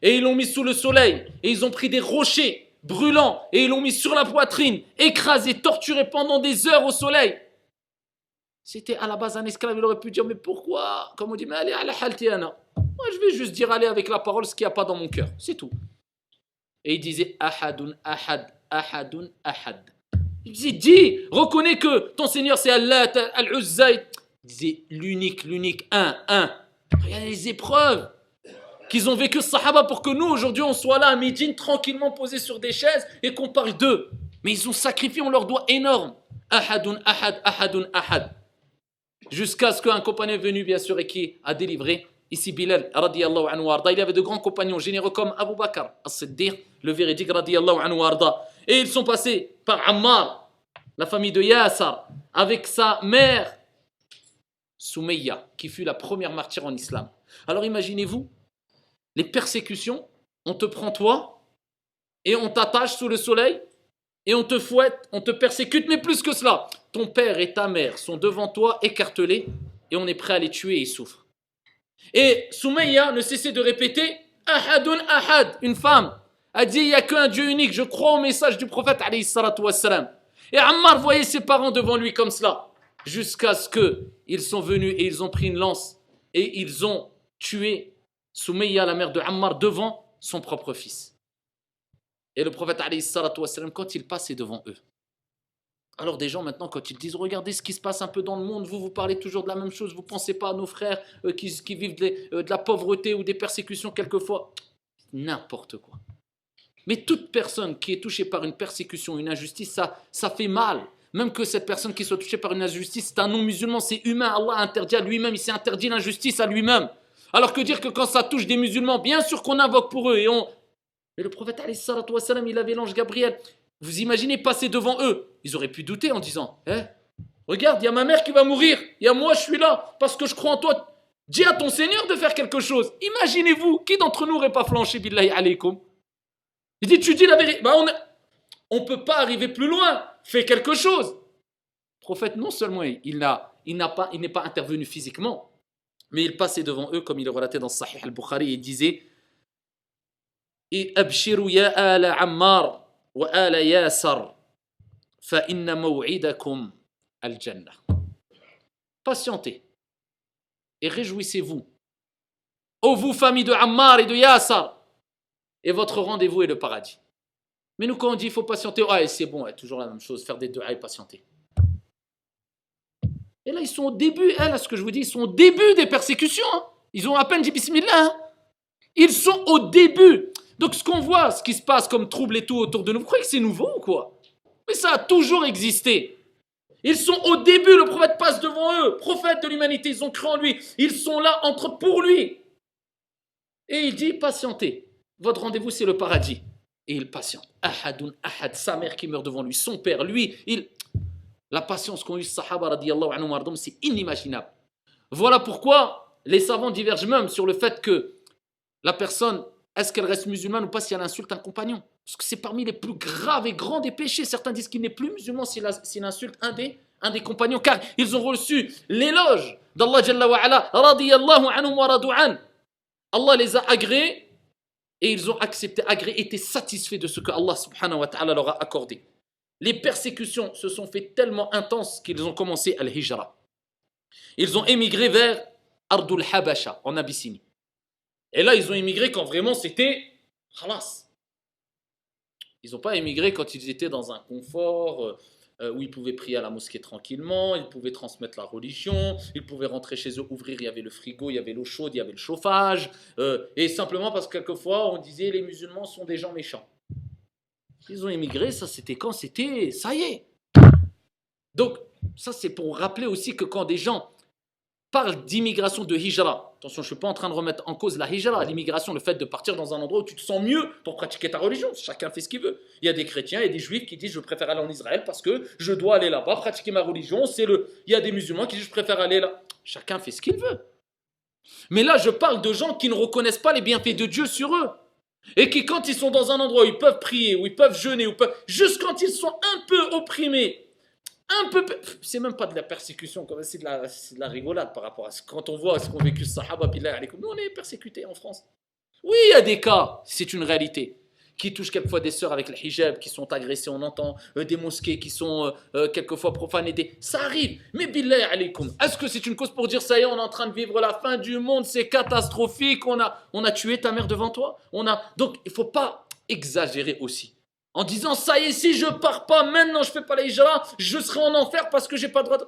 Et ils l'ont mis sous le soleil. Et ils ont pris des rochers brûlants. Et ils l'ont mis sur la poitrine, écrasé, torturé pendant des heures au soleil. C'était à la base un esclave, il aurait pu dire, mais pourquoi? Comme on dit, mais allez à la haltiana. Moi, je vais juste dire, allez avec la parole ce qu'il n'y a pas dans mon cœur. C'est tout. Et il disait, ahadun, ahad, ahadun, ahad. Il disait, dis, reconnais que ton Seigneur c'est Allah, Al-Uzza. Il disait, l'unique, l'unique, un, un. Regardez les épreuves qu'ils ont vécu Sahaba pour que nous, aujourd'hui, on soit là à Médine, tranquillement posés sur des chaises et qu'on parle d'eux. Mais ils ont sacrifié, on leur doit énorme. Ahadun, ahad, ahadun, ahad. Jusqu'à ce qu'un compagnon est venu, bien sûr, et qui a délivré. Ici, Bilal, radiallahu Il avait de grands compagnons généreux comme Abu Bakr, as-Siddiq, le véridique, radiallahu anhu Et ils sont passés par Ammar, la famille de Yassar, avec sa mère, Soumeya, qui fut la première martyre en islam. Alors imaginez-vous, les persécutions, on te prend toi, et on t'attache sous le soleil, et on te fouette, on te persécute, mais plus que cela, ton père et ta mère sont devant toi écartelés, et on est prêt à les tuer et ils souffrent. Et Soumeya ne cessait de répéter Ahadun Ahad, une femme, a dit il n'y a qu'un Dieu unique, je crois au message du prophète. Et Ammar voyait ses parents devant lui comme cela, jusqu'à ce qu'ils sont venus et ils ont pris une lance et ils ont tué Soumeya, la mère de Ammar, devant son propre fils. Et le prophète, quand il passait devant eux, alors des gens maintenant, quand ils disent, regardez ce qui se passe un peu dans le monde, vous, vous parlez toujours de la même chose, vous ne pensez pas à nos frères euh, qui, vivent euh, de, la pauvreté ou des persécutions quelquefois. N'importe quoi. Mais toute personne qui est touchée par une persécution, une injustice, ça, ça fait mal. Même que cette personne qui soit touchée par une injustice, c'est un non-musulman, c'est humain. Allah interdit à lui-même, il s'est interdit l'injustice à lui-même. Alors que dire que quand ça touche des musulmans, bien sûr qu'on invoque pour eux et on... Mais le prophète, il avait l'ange Gabriel. Vous imaginez passer devant eux Ils auraient pu douter en disant eh, Regarde, il y a ma mère qui va mourir, il y a moi, je suis là, parce que je crois en toi. Dis à ton Seigneur de faire quelque chose. Imaginez-vous, qui d'entre nous n'aurait pas flanché, billahi alaykum Il dit Tu dis la vérité. Bah, on ne peut pas arriver plus loin. Fais quelque chose. Le prophète, non seulement il n'a il pas, il n'est pas intervenu physiquement, mais il passait devant eux, comme il est relaté dans Sahih al-Bukhari, et il disait Et ya Ammar. وآل ياسر فإن موعدكم الجنة Patientez et réjouissez-vous. Ô vous, famille de Ammar et de Yassar, et votre rendez-vous est le paradis. Mais nous, quand on dit il faut patienter, ah, c'est bon, toujours la même chose, faire des deux et patienter. Et là, ils sont au début, hein, là, ce que je vous dis, ils sont au début des persécutions. Hein. Ils ont à peine dit bismillah. Hein. Ils sont au début. donc ce qu'on voit, ce qui se passe comme trouble et tout autour de nous, vous croyez que c'est nouveau ou quoi? Mais ça a toujours existé. Ils sont au début, le prophète passe devant eux, prophète de l'humanité, ils ont cru en lui, ils sont là entre pour lui. Et il dit, patientez, votre rendez-vous c'est le paradis. Et il patiente. Ahadun ahad, sa mère qui meurt devant lui, son père, lui, il... La patience qu'ont eu Sahaba c'est inimaginable. Voilà pourquoi les savants divergent même sur le fait que la personne est-ce qu'elle reste musulmane ou pas si elle insulte un compagnon? Parce que c'est parmi les plus graves et grands des péchés. Certains disent qu'il n'est plus musulman s'il insulte un des, un des compagnons, car ils ont reçu l'éloge d'Allah Jalla wa ala, radiyallahu anhum wa radu'an. Allah les a agréés et ils ont accepté, agréé, étaient satisfaits de ce que Allah subhanahu wa ta'ala leur a accordé. les persécutions se sont fait tellement intenses qu'ils ont commencé à l'hijra. Ils ont émigré vers Ardul Habasha, en Abyssinie. Et là, ils ont émigré quand vraiment c'était halas. Ils n'ont pas émigré quand ils étaient dans un confort euh, euh, où ils pouvaient prier à la mosquée tranquillement, ils pouvaient transmettre la religion, ils pouvaient rentrer chez eux, ouvrir, il y avait le frigo, il y avait l'eau chaude, il y avait le chauffage, euh, et simplement parce que quelquefois on disait les musulmans sont des gens méchants. Ils ont émigré, ça c'était quand C'était, ça y est. Donc, ça c'est pour rappeler aussi que quand des gens parle d'immigration, de hijra. Attention, je ne suis pas en train de remettre en cause la hijra, l'immigration, le fait de partir dans un endroit où tu te sens mieux pour pratiquer ta religion. Chacun fait ce qu'il veut. Il y a des chrétiens et des juifs qui disent je préfère aller en Israël parce que je dois aller là-bas pratiquer ma religion. C'est le. Il y a des musulmans qui disent je préfère aller là. Chacun fait ce qu'il veut. Mais là, je parle de gens qui ne reconnaissent pas les bienfaits de Dieu sur eux. Et qui, quand ils sont dans un endroit où ils peuvent prier, où ils peuvent jeûner, où peuvent, juste quand ils sont un peu opprimés, C'est même pas de la persécution, c'est de la, de la rigolade par rapport à ce quand on voit ce qu'ont vécu Sahaba, nous on est persécutés en France. Oui, il y a des cas, c'est une réalité, qui touchent quelquefois des sœurs avec le hijab, qui sont agressées, on entend euh, des mosquées qui sont euh, euh, quelquefois profanées. Des... Ça arrive, mais billah alaykoum, est-ce que c'est une cause pour dire ça y est, on est en train de vivre la fin du monde, c'est catastrophique, on a, on a tué ta mère devant toi? On a... Donc il faut pas exagérer aussi en disant ça y est, si je pars pas maintenant, je fais pas la hijra, je serai en enfer parce que j'ai pas le droit de...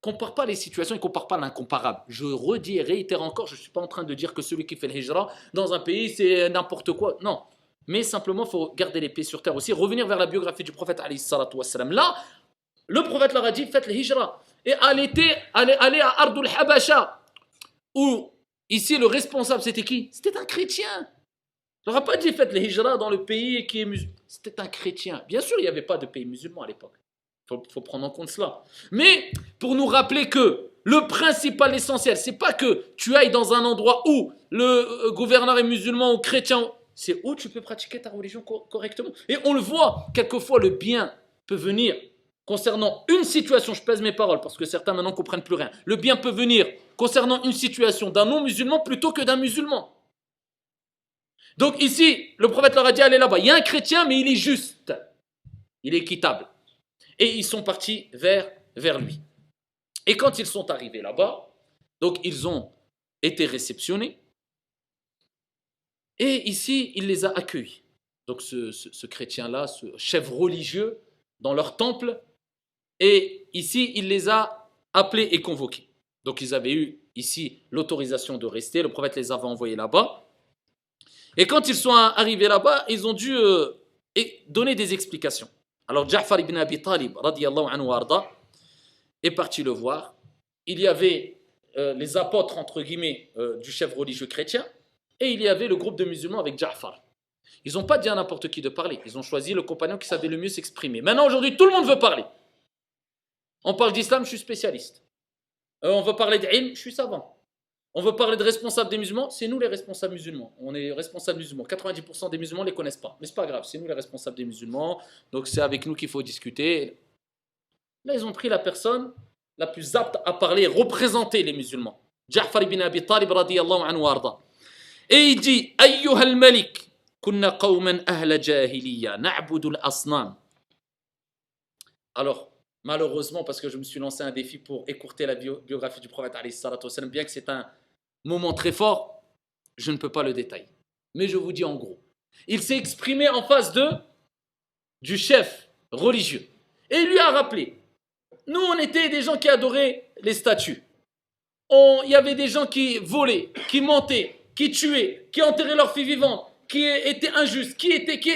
Compare pas les situations et compare pas l'incomparable. Je redis et réitère encore, je suis pas en train de dire que celui qui fait le hijra dans un pays c'est n'importe quoi. Non. Mais simplement, faut garder les pieds sur terre aussi, revenir vers la biographie du prophète wassalam. Là, le prophète leur a dit faites le hijra. Et allez, allez, allez à Ardul Habasha, où ici le responsable c'était qui? C'était un chrétien. Il n'aura pas dit faites le hijra dans le pays qui est musulman. C'était un chrétien. Bien sûr, il n'y avait pas de pays musulman à l'époque. Il faut, prendre en compte cela. Mais pour nous rappeler que le principal, l'essentiel, c'est pas que tu ailles dans un endroit où le euh, gouverneur est musulman ou chrétien. C'est où tu peux pratiquer ta religion correctement. Et on le voit, quelquefois le bien peut venir concernant une situation, je pèse mes paroles parce que certains maintenant comprennent plus rien. Le bien peut venir concernant une situation d'un non-musulman plutôt que d'un musulman. Donc ici, le prophète leur a dit, allez là-bas. Il y a un chrétien, mais il est juste. Il est équitable. Et ils sont partis vers, lui. Et quand ils sont arrivés là-bas, donc ils ont été réceptionnés. Et ici, il les a accueillis. Donc ce chrétien-là, ce chef religieux, dans leur temple. Et ici, il les a appelés et convoqués. Donc ils avaient eu ici l'autorisation de rester. Le prophète les avait envoyés là-bas. Et quand ils sont arrivés là-bas, ils ont dû euh, donner des explications. Alors Ja'far ibn Abi Talib, anhu arda, est parti le voir. Il y avait euh, les apôtres, entre guillemets, euh, du chef religieux chrétien, et il y avait le groupe de musulmans avec Ja'far. Ils n'ont pas dit à n'importe qui de parler. Ils ont choisi le compagnon qui savait le mieux s'exprimer. Maintenant, aujourd'hui, tout le monde veut parler. On parle d'islam, je suis spécialiste. on veut parler d'ilm, je suis savant. On veut parler de responsables des musulmans, c'est nous les responsables musulmans. On est responsables musulmans. 90% des musulmans ne les connaissent pas. Mais c'est pas grave, c'est nous les responsables des musulmans. Donc c'est avec nous qu'il faut discuter. Là, ils ont pris la personne la plus apte à parler, représenter les musulmans. Ja'far ibn Abi Talib radiyallahu anhu arda. Et il dit al-Malik, kunna qawman ahla jahiliya, na'budu al-asnam. Alors, malheureusement, parce que je me suis lancé un défi pour écourter la biographie du prophète, bien que c'est un moment très fort, je ne peux pas le détailler. Mais je vous dis en gros. Il s'est exprimé en face de du chef religieux. Et il lui a rappelé, nous on était des gens qui adoraient les statues. Il y avait des gens qui volaient, qui mentaient, qui tuaient, qui enterraient leurs filles vivantes, qui étaient injustes, qui étaient... Qui...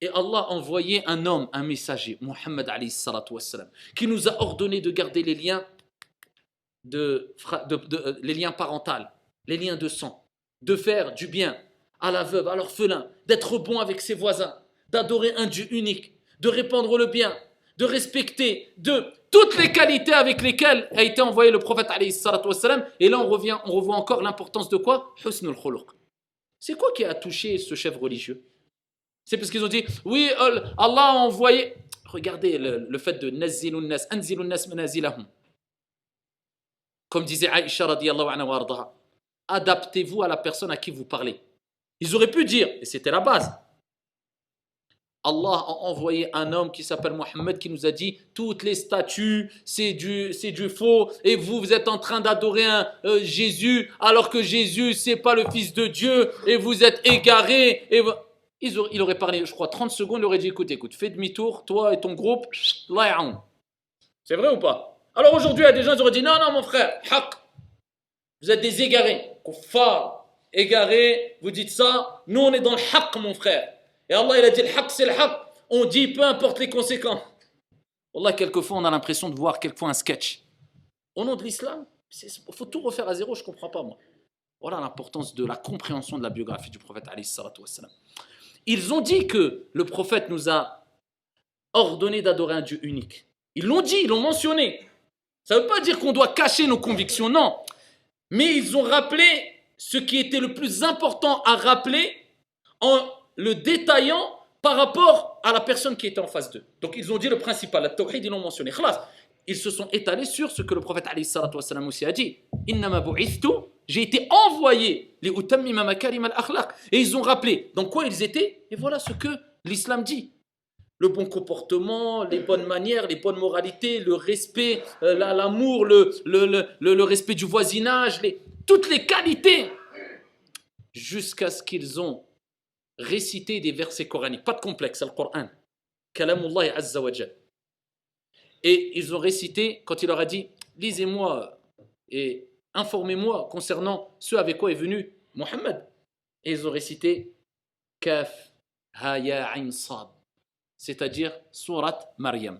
Et Allah a envoyé un homme, un messager, Muhammad qui nous a ordonné de garder les liens, de, euh, les liens parentaux, les liens de sang, de faire du bien à la veuve, à l'orphelin, d'être bon avec ses voisins, d'adorer un Dieu unique, de répandre le bien, de respecter, de toutes les qualités avec lesquelles a été envoyé le prophète Et là, on, revient, on revoit encore l'importance de quoi? C'est quoi qui a touché ce chef religieux? C'est parce qu'ils ont dit, oui, Allah a envoyé... Regardez le, fait de nas. Comme disait Aïcha radiallahu anha adaptez-vous à la personne à qui vous parlez. Ils auraient pu dire, et c'était la base, Allah a envoyé un homme qui s'appelle Mohammed qui nous a dit toutes les statues c'est du c'est du faux et vous vous êtes en train d'adorer un euh, Jésus alors que Jésus c'est pas le fils de Dieu et vous êtes égarés et il aurait parlé je crois 30 secondes il aurait dit écoute écoute fais demi-tour toi et ton groupe c'est vrai ou pas? Alors aujourd'hui il y a des gens qui auraient dit non non mon frère vous êtes des égarés kuffar égarés vous dites ça nous on est dans le haq mon frère et Allah, il a dit, le haq, c'est le haq. On dit, peu importe les conséquences. Allah, quelquefois, on a l'impression de voir quelquefois un sketch. Au nom de l'islam, il faut tout refaire à zéro, je ne comprends pas, moi. Voilà l'importance de la compréhension de la biographie du prophète. Ils ont dit que le prophète nous a ordonné d'adorer un Dieu unique. Ils l'ont dit, ils l'ont mentionné. Ça ne veut pas dire qu'on doit cacher nos convictions, non. Mais ils ont rappelé ce qui était le plus important à rappeler en le détaillant par rapport à la personne qui était en face d'eux. Donc ils ont dit le principal, la tawhid, ils l'ont mentionné. Ils se sont étalés sur ce que le prophète aussi a dit. J'ai été envoyé les Et ils ont rappelé dans quoi ils étaient. Et voilà ce que l'islam dit. Le bon comportement, les bonnes manières, les bonnes moralités, le respect, euh, l'amour, le, respect du voisinage, toutes les qualités. Jusqu'à ce qu'ils ont réciter des versets coraniques. Pas de complexe, le Coran. Kalamullah Azza Et ils ont récité, quand il leur a dit, lisez-moi et informez-moi concernant ce avec quoi est venu Mohammed. Et ils ont récité Kaf Haya Ain Sad, c'est-à-dire Surat Maryam.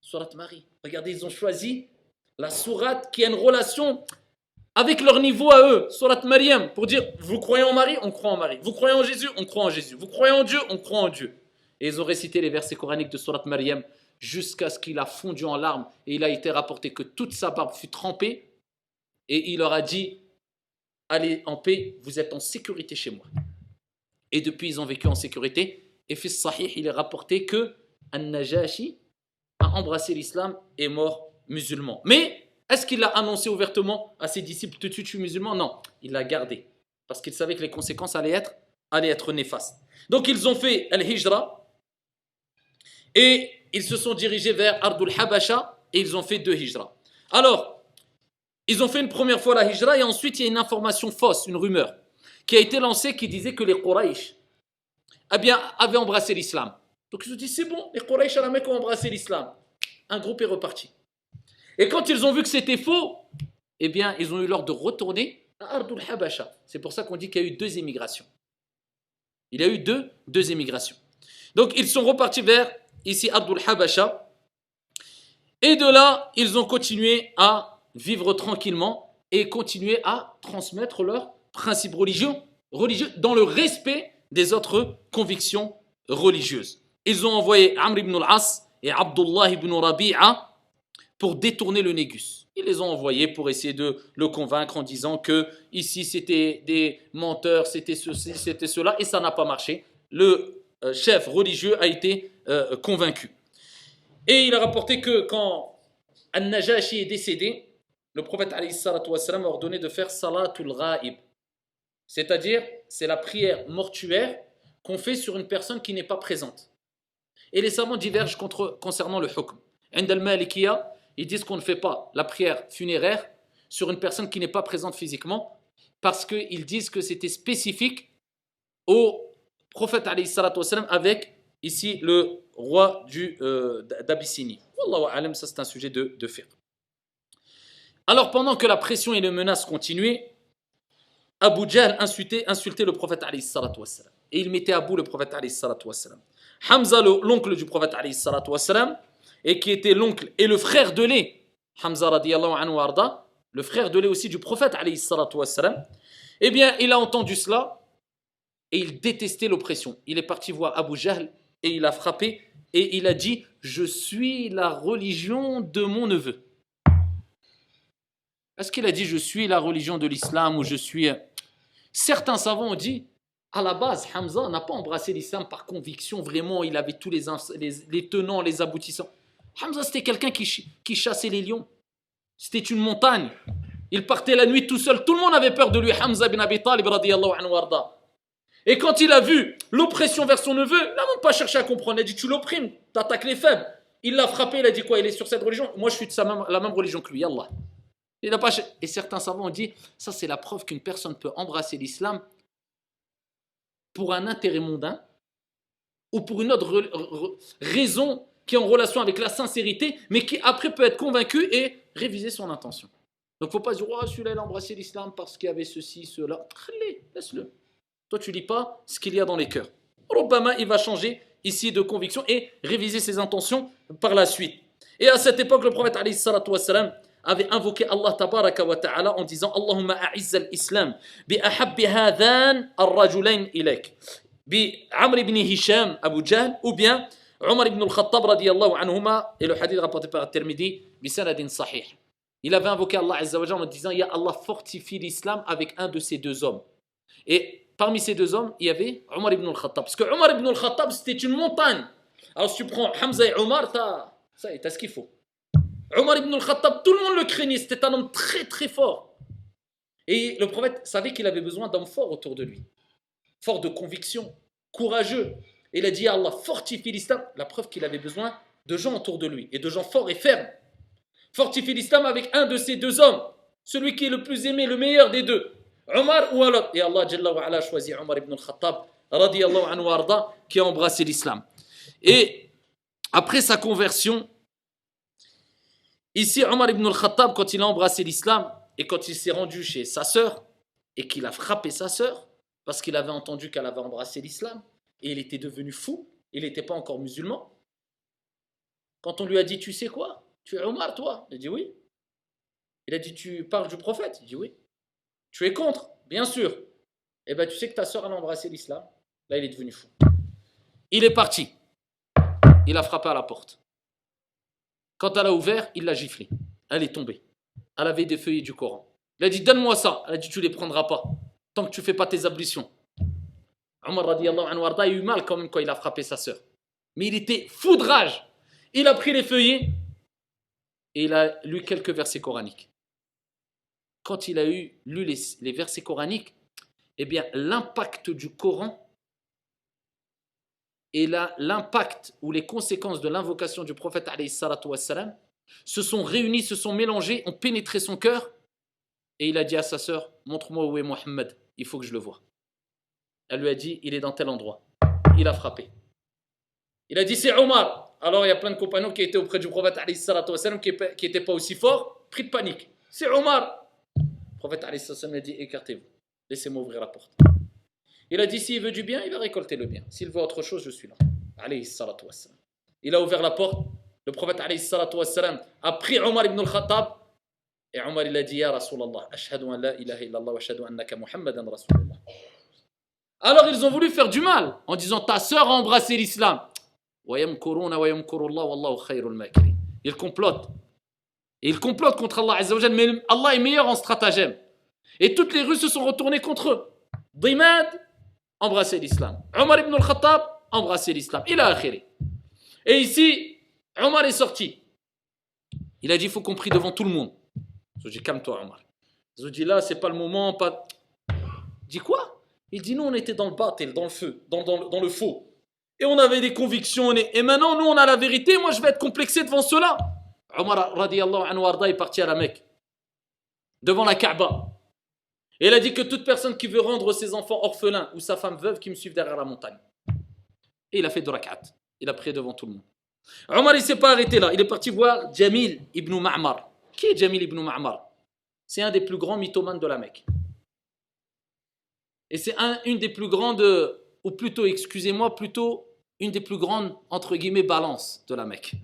Surat Marie. Regardez, ils ont choisi la surat qui a une relation avec leur niveau à eux, Surat Maryam, pour dire Vous croyez en Marie On croit en Marie. Vous croyez en Jésus On croit en Jésus. Vous croyez en Dieu On croit en Dieu. Et ils ont récité les versets coraniques de Surat Maryam jusqu'à ce qu'il a fondu en larmes et il a été rapporté que toute sa barbe fut trempée et il leur a dit Allez en paix, vous êtes en sécurité chez moi. Et depuis, ils ont vécu en sécurité. Et fils Sahih, il est rapporté que An-Najashi a embrassé l'islam et est mort musulman. Mais est-ce qu'il l'a annoncé ouvertement à ses disciples tout de suite je suis musulman? Non, il l'a gardé parce qu'il savait que les conséquences allaient être, allaient être néfastes. Donc ils ont fait Al-Hijra et ils se sont dirigés vers Ardul Habasha et ils ont fait deux Hijra. Alors, ils ont fait une première fois la Hijra et ensuite il y a une information fausse, une rumeur qui a été lancée qui disait que les Quraysh eh avaient embrassé l'islam. Donc ils ont dit c'est bon, les Quraysh à la Mecque ont embrassé l'islam. Un groupe est reparti. Et quand ils ont vu que c'était faux, eh bien, ils ont eu l'ordre de retourner à Ardul Habasha. C'est pour ça qu'on dit qu'il y a eu deux émigrations. Il y a eu deux, deux émigrations. Donc, ils sont repartis vers ici Ardul Habasha. Et de là, ils ont continué à vivre tranquillement et continuer à transmettre leurs principes religieux, religieux dans le respect des autres convictions religieuses. Ils ont envoyé Amr ibn al-As et Abdullah ibn Rabi'a pour détourner le négus. Ils les ont envoyés pour essayer de le convaincre en disant que ici c'était des menteurs, c'était ceci, c'était cela, et ça n'a pas marché. Le euh, chef religieux a été euh, convaincu. Et il a rapporté que quand An-Najashi est décédé, le prophète a ordonné de faire Salatul Ghaib. C'est-à-dire, c'est la prière mortuaire qu'on fait sur une personne qui n'est pas présente. Et les savants divergent concernant le hukm. Indal Malikiya, ils disent qu'on ne fait pas la prière funéraire sur une personne qui n'est pas présente physiquement parce qu'ils disent que c'était spécifique au prophète avec ici le roi euh, d'Abyssinie. Wallahu ça c'est un sujet de, de Alors pendant que la pression et les menaces continuaient, Abu Jahl insultait, le prophète et il mettait à bout le prophète Hamza, l'oncle du prophète et qui était l'oncle et le frère de lait, Hamza radiallahu anhu arda, le frère de lait aussi du prophète alayhi eh bien, il a entendu cela et il détestait l'oppression. Il est parti voir Abu Jahl et il a frappé et il a dit Je suis la religion de mon neveu. Est-ce qu'il a dit Je suis la religion de l'islam ou je suis. Certains savants ont dit à la base, Hamza n'a pas embrassé l'islam par conviction, vraiment, il avait tous les, tenants, les aboutissants. Hamza, c'était quelqu'un qui, chassait les lions. C'était une montagne. Il partait la nuit tout seul. Tout le monde avait peur de lui. Hamza bin Abi Talib, anhu Et quand il a vu l'oppression vers son neveu, il n'a même pas cherché à comprendre. Il a dit Tu l'opprimes, attaques les faibles. Il l'a frappé, il a dit quoi Il est sur cette religion? Moi, je suis de sa la même religion que lui, Allah. Et certains savants ont dit Ça, c'est la preuve qu'une personne peut embrasser l'islam pour un intérêt mondain ou pour une autre raison qui est en relation avec la sincérité, mais qui après peut être convaincu et réviser son intention. Donc, il ne faut pas dire, oh, celui-là, il a embrassé l'islam parce qu'il y avait ceci, cela. Laisse-le. Toi, tu lis pas ce qu'il y a dans les cœurs. Obama, il va changer ici de conviction et réviser ses intentions par la suite. Et à cette époque, le prophète avait invoqué Allah tabaraka wa ta'ala en disant Allahumma a'izz al-islam bi ahabbi hadhan ar-rajulain ilayk bi Amr ibn Hisham Abu Jahl ou bien Omar ibn al-Khattab radiyallahu anhuma et le hadith rapporté par Tirmidhi bi sanadin sahih il avait invoqué Allah Azza wa en disant Ya Allah fortifie l'islam avec un de ces deux hommes. Et parmi ces deux hommes, il y avait Omar ibn al-Khattab. Parce que Omar ibn al-Khattab, c'était une montagne. Alors si tu prends Hamza et Omar, ça est, t'as ce qu'il faut. Omar ibn al-Khattab, tout le monde le craignait. C'était un homme très très fort. Et le prophète savait qu'il avait besoin d'hommes forts autour de lui. Forts de conviction, courageux. Et il a dit à Allah, fortifie l'islam. La preuve qu'il avait besoin de gens autour de lui. Et de gens forts et fermes fortifie l'islam avec un de ces deux hommes, celui qui est le plus aimé, le meilleur des deux, Omar ou Allah. Et Allah a choisi Omar ibn al-Khattab, anhu qui a embrassé l'islam. Et après sa conversion, ici Omar ibn al-Khattab, quand il a embrassé l'islam et quand il s'est rendu chez sa sœur et qu'il a frappé sa sœur parce qu'il avait entendu qu'elle avait embrassé l'islam et il était devenu fou, il n'était pas encore musulman. Quand on lui a dit, tu sais quoi? Tu es Omar, toi? Il dit oui. Il a dit Tu parles du prophète? Il dit oui. Tu es contre? Bien sûr. Eh bien, tu sais que ta soeur a embrassé l'islam. Là, il est devenu fou. Il est parti. Il a frappé à la porte. Quand elle a ouvert, il l'a giflé. Elle est tombée. Elle avait des feuillets du Coran. Il a dit Donne-moi ça. Elle a dit Tu ne les prendras pas. Tant que tu fais pas tes ablutions. Omar a eu mal quand même quand il a frappé sa soeur. Mais il était fou de rage. Il a pris les feuillets et il a lu quelques versets coraniques. Quand il a lu les, versets coraniques, eh bien, l'impact du Coran et l'impact ou les conséquences de l'invocation du prophète wassalam, se sont réunis, se sont mélangés, ont pénétré son cœur. Et il a dit à sa sœur Montre-moi où est Mohammed, il faut que je le vois. Elle lui a dit Il est dans tel endroit. Il a frappé. Il a dit C'est Omar. Alors il y a plein de compagnons qui étaient auprès du prophète qui n'étaient pas aussi forts, pris de panique. C'est Omar. Le prophète a dit écartez-vous, laissez-moi ouvrir la porte. Il a dit s'il veut du bien, il va récolter le bien. S'il veut autre chose, je suis là. Il a ouvert la porte. Le prophète a pris Omar ibn al-Khattab et Omar il a dit Ya Rasulallah, ashhadu an la ilaha illallah wa annaka Muhammadan Rasulullah. Alors ils ont voulu faire du mal en disant ta sœur a embrassé l'islam. Il complote. Et il complote contre Allah Azzawajal, mais Allah est meilleur en stratagème. Et toutes les rues se sont retournées contre eux. Dimad, embrassé l'islam. Omar ibn al-Khattab, embrassé l'islam. Il a akhiri. Et ici, Omar est sorti. Il a dit, il faut qu'on prie devant tout le monde. Je dis, calme-toi, Omar. Je dis, là, c'est pas le moment. Pas... dit quoi? Il dit, nous, on était dans le battle, dans le feu, dans le faux et on avait des convictions, et maintenant nous on a la vérité, moi je vais être complexé devant cela. Omar radiallahu anhu est parti à la Mecque, devant la Kaaba. Et il a dit que toute personne qui veut rendre ses enfants orphelins ou sa femme veuve qui me suive derrière la montagne. Et il a fait de rakat. Il a prié devant tout le monde. Omar il s'est pas arrêté là, il est parti voir Jamil ibn Ma'mar. Qui est Jamil ibn Ma'mar? C'est un des plus grands mythomanes de la Mecque. Et c'est un, une des plus grandes ou plutôt, excusez-moi, plutôt une des plus grandes, entre guillemets, balances de la Mecque.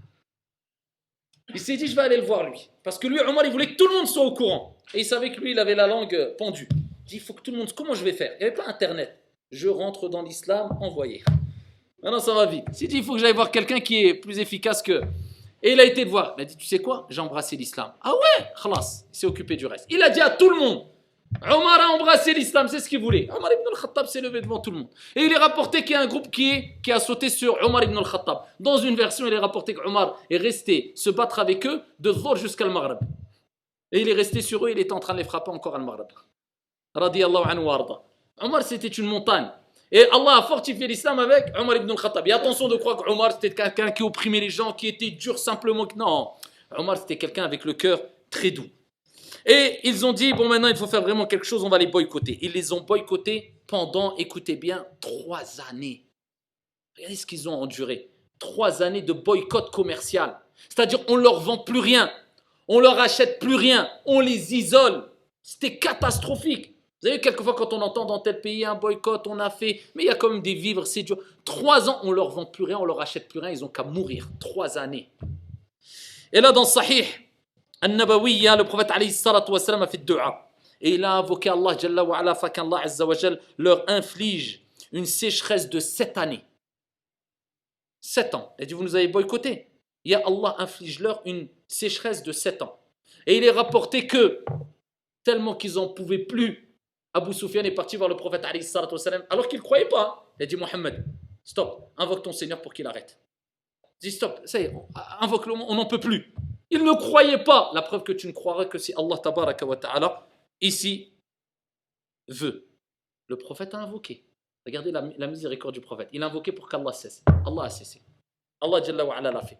Il s'est dit, je vais aller le voir lui. Parce que lui, Omar, il voulait que tout le monde soit au courant. Et il savait que lui, il avait la langue pendue. Il dit, il faut que tout le monde... Comment je vais faire? Il n'y avait pas Internet. Je rentre dans l'islam, envoyé. Maintenant, ça va vite. Il s'est dit, il faut que j'aille voir quelqu'un qui est plus efficace que... Et il a été le voir. Il a dit, tu sais quoi? J'ai embrassé l'islam. Ah ouais? Khalas. Il s'est occupé du reste. Il a dit à tout le monde, Omar a embrassé l'islam, c'est ce qu'il voulait. Omar ibn al-Khattab s'est levé devant tout le monde. Et il est rapporté qu'il y a un groupe qui, a sauté sur Omar ibn al-Khattab. Dans une version, il est rapporté qu'Omar est resté se battre avec eux de Dhor jusqu'à le Maghreb. Et il est resté sur eux, il est en train de les frapper encore à le Maghreb. Radiallahu anhu arda. Omar, c'était une montagne. Et Allah a fortifié l'islam avec Omar ibn al-Khattab. Et attention de croire que Omar c'était quelqu'un qui opprimait les gens, qui était dur simplement. Non, Omar c'était quelqu'un avec le cœur très doux. Et ils ont dit, bon maintenant il faut faire vraiment quelque chose, on va les boycotter. Ils les ont boycottés pendant, écoutez bien, trois années. Regardez ce qu'ils ont enduré. Trois années de boycott commercial. C'est-à-dire on leur vend plus rien, on leur achète plus rien, on les isole. C'était catastrophique. Vous savez, quelquefois, quand on entend dans tel pays un boycott, on a fait, mais il y a quand même des vivres, c'est dur. Trois ans, on leur vend plus rien, on leur achète plus rien, ils ont qu'à mourir. Trois années. Et là, dans Sahih, Le prophète alayhi salatu a fait dua. Et il a invoqué Allah Jalla wa ala, Allah Azza wa leur inflige une sécheresse de sept années. Sept ans. Il dit, vous nous avez boycotté. Et Allah inflige leur une sécheresse de sept ans. Et il est rapporté que, tellement qu'ils n'en pouvaient plus, Abu Sufyan est parti voir le prophète alors qu'il ne croyait pas. Hein. Il a dit Mohammed, stop, invoque ton Seigneur pour qu'il arrête. Il dit stop, ça y est, invoque-le, on n'en peut plus. Il ne croyait pas. La preuve que tu ne croirais que si Allah tabaraka ta'ala, ici, veut. Le prophète a invoqué. Regardez la, miséricorde du prophète. Il a invoqué pour qu'Allah cesse. Allah a cessé. Allah Jalla wa l'a fait.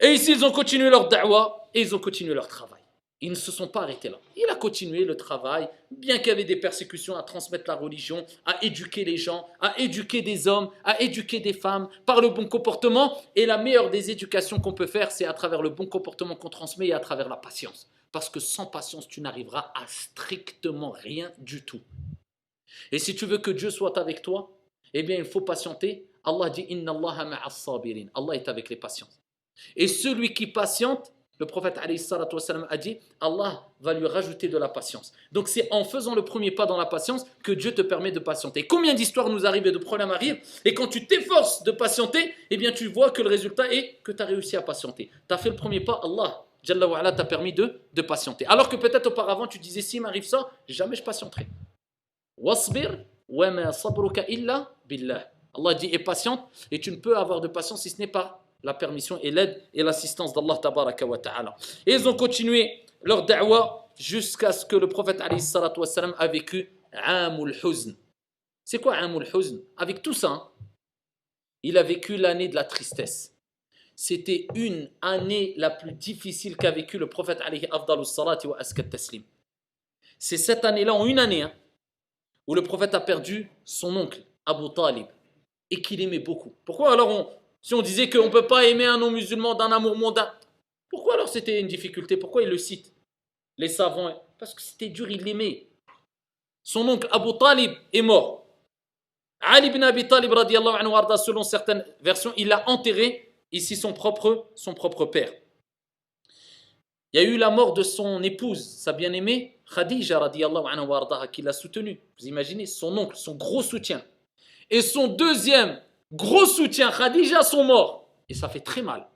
Et ici, ils ont continué leur da'wah et ils ont continué leur travail. Ils ne se sont pas arrêtés là. Il a continué le travail, bien qu'il y avait des persécutions à transmettre la religion, à éduquer les gens, à éduquer des hommes, à éduquer des femmes par le bon comportement. Et la meilleure des éducations qu'on peut faire, c'est à travers le bon comportement qu'on transmet et à travers la patience. Parce que sans patience, tu n'arriveras à strictement rien du tout. Et si tu veux que Dieu soit avec toi, eh bien, il faut patienter. Allah dit Inna Allah Allah est avec les patients. Et celui qui patiente, le prophète a dit Allah va lui rajouter de la patience. Donc c'est en faisant le premier pas dans la patience que Dieu te permet de patienter. Combien d'histoires nous arrivent et de problèmes arrivent et quand tu t'efforces de patienter, eh bien tu vois que le résultat est que tu as réussi à patienter. Tu as fait le premier pas, Allah t'a permis de, de patienter. Alors que peut-être auparavant tu disais si m'arrive ça, jamais je patienterai. Wasbir wa sabruka illa billah. Allah dit et patiente et tu ne peux avoir de patience si ce n'est pas la permission et l'aide et l'assistance d'Allah tabaraka wa ta'ala. Et ils ont continué leur da'wah jusqu'à ce que le prophète alayhi salatu wassalam a vécu Amul Huzn. C'est quoi Amul Huzn? Avec tout ça, hein, il a vécu l'année de la tristesse. C'était une année la plus difficile qu'a vécu le prophète alayhi afdalu salati wa askat taslim. C'est cette année-là, en une année, hein, où le prophète a perdu son oncle, Abu Talib, et qu'il aimait beaucoup. Pourquoi? Alors on, si on disait qu'on ne peut pas aimer un non-musulman d'un amour mondain, pourquoi alors c'était une difficulté? Pourquoi il le cite? Les savants, parce que c'était dur, il l'aimait. Son oncle Abu Talib est mort. Ali ibn Abi Talib, anhu, selon certaines versions, il a enterré ici son propre, son propre père. Il y a eu la mort de son épouse, sa bien-aimée, Khadija, anhu, qui l'a soutenu. Vous imaginez, son oncle, son gros soutien. Et son deuxième Gros soutien, Khadija sont morts. Et ça fait très mal.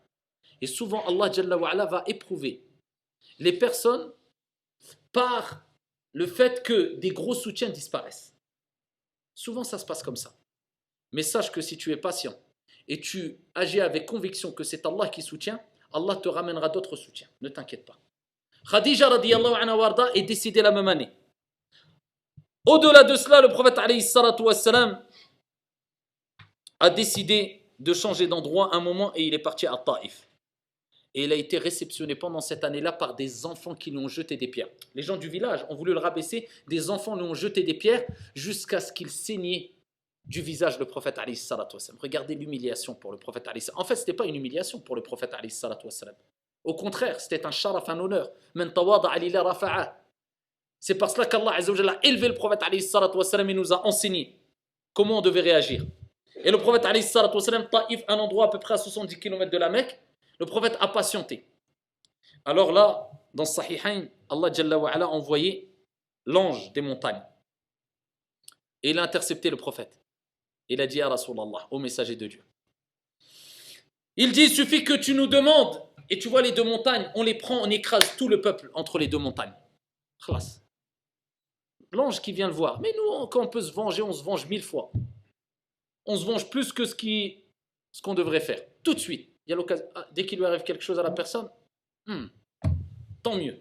Et souvent, Allah Jalla wa va éprouver les personnes par le fait que des gros soutiens disparaissent. Souvent, ça se passe comme ça. Mais sache que si tu es patient et tu agis avec conviction que c'est Allah qui soutient, Allah te ramènera d'autres soutiens. Ne t'inquiète pas. Khadija anha est décédée la même année. Au-delà de cela, le prophète wassalam, a décidé de changer d'endroit un moment et il est parti à Taïf. Et il a été réceptionné pendant cette année-là par des enfants qui lui ont jeté des pierres. Les gens du village ont voulu le rabaisser, des enfants lui ont jeté des pierres jusqu'à ce qu'il saignait du visage du prophète Ali Regardez l'humiliation pour le prophète Ali En fait, ce n'était pas une humiliation pour le prophète Ali Au contraire, c'était un sharaf, un honneur. C'est parce cela qu'Allah a élevé le prophète Ali et nous a enseigné comment on devait réagir. Et le prophète, Taïf, un endroit à peu près à 70 km de la Mecque, le prophète a patienté. Alors là, dans Sahihain, Allah a envoyé l'ange des montagnes. Et il a intercepté le prophète. Il a dit à Rasulallah, au messager de Dieu. Il dit, il suffit que tu nous demandes, et tu vois les deux montagnes, on les prend, on écrase tout le peuple entre les deux montagnes. L'ange qui vient le voir. Mais nous, quand on peut se venger, on se venge mille fois on se venge plus que ce qu'on ce qu'on devrait faire. Tout de suite. Il y a l'occasion. Ah, dès qu'il lui arrive quelque chose à la personne, hmm, tant mieux.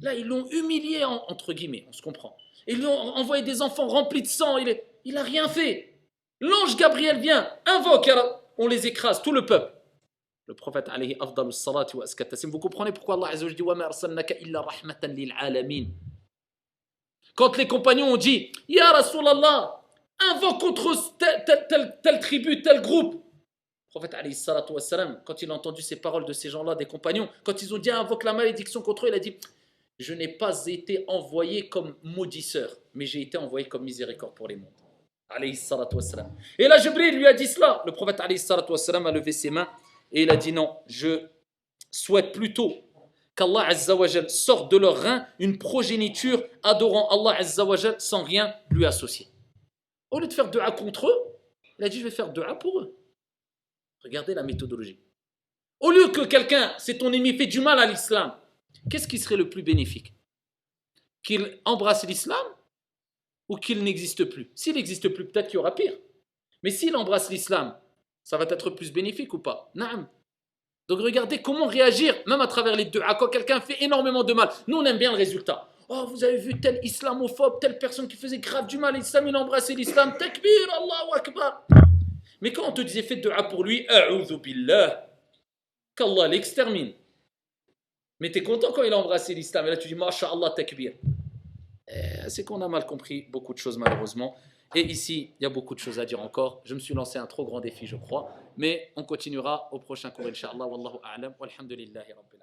Là, ils l'ont humilié, entre guillemets, on se comprend. Ils lui ont envoyé des enfants remplis de sang. Il est... Il n'a rien fait. L'ange Gabriel vient, invoque, on les écrase, tout le peuple. Le prophète alayhi wa Vous comprenez pourquoi Allah Azza dit wa ma arsalnaka illa rahmatan lil alamin. Quand les compagnons ont dit Ya Rasulallah, invoque contre telle, telle, tribu, tel groupe. Le prophète alayhi salatu wa quand il a entendu ces paroles de ces gens-là, des compagnons, quand ils ont dit invoque la malédiction contre eux, il a dit Je n'ai pas été envoyé comme maudisseur, mais j'ai été envoyé comme miséricorde pour les mondes. Et là, Jibril lui a dit cela. Le prophète a levé ses mains et il a dit non, je souhaite plutôt qu'Allah sorte de leurs reins une progéniture adorant Allah sans rien lui associer. Au lieu de faire dua contre eux, il a dit je vais faire dua pour eux. Regardez la méthodologie. Au lieu que quelqu'un, c'est ton ennemi, fait du mal à l'islam, qu'est-ce qui serait le plus bénéfique? Qu'il embrasse l'islam ou qu'il n'existe plus? S'il n'existe plus, peut-être qu'il y aura pire. Mais s'il embrasse l'islam, ça va être plus bénéfique ou pas? Naam. Donc regardez comment réagir, même à travers les deux. À quand quelqu'un fait énormément de mal, nous on aime bien le résultat. Oh, vous avez vu tel islamophobe, telle personne qui faisait grave du mal à l'islam, il embrassait l'islam, takbir, Allahu Akbar. Mais quand on te disait fais dua pour lui, a'udhu billah, qu'Allah l'extermine. Mais tu es content quand il a embrassé l'islam, et là tu dis, masha'Allah, takbir. Eh, c'est qu'on a mal compris beaucoup de choses malheureusement. Et ici, il y a beaucoup de choses à dire encore. Je me suis lancé un trop grand défi, je crois. Mais on continuera au prochain cours, Inch'Allah. Wallahu a'lam. Walhamdulillahi rabbil.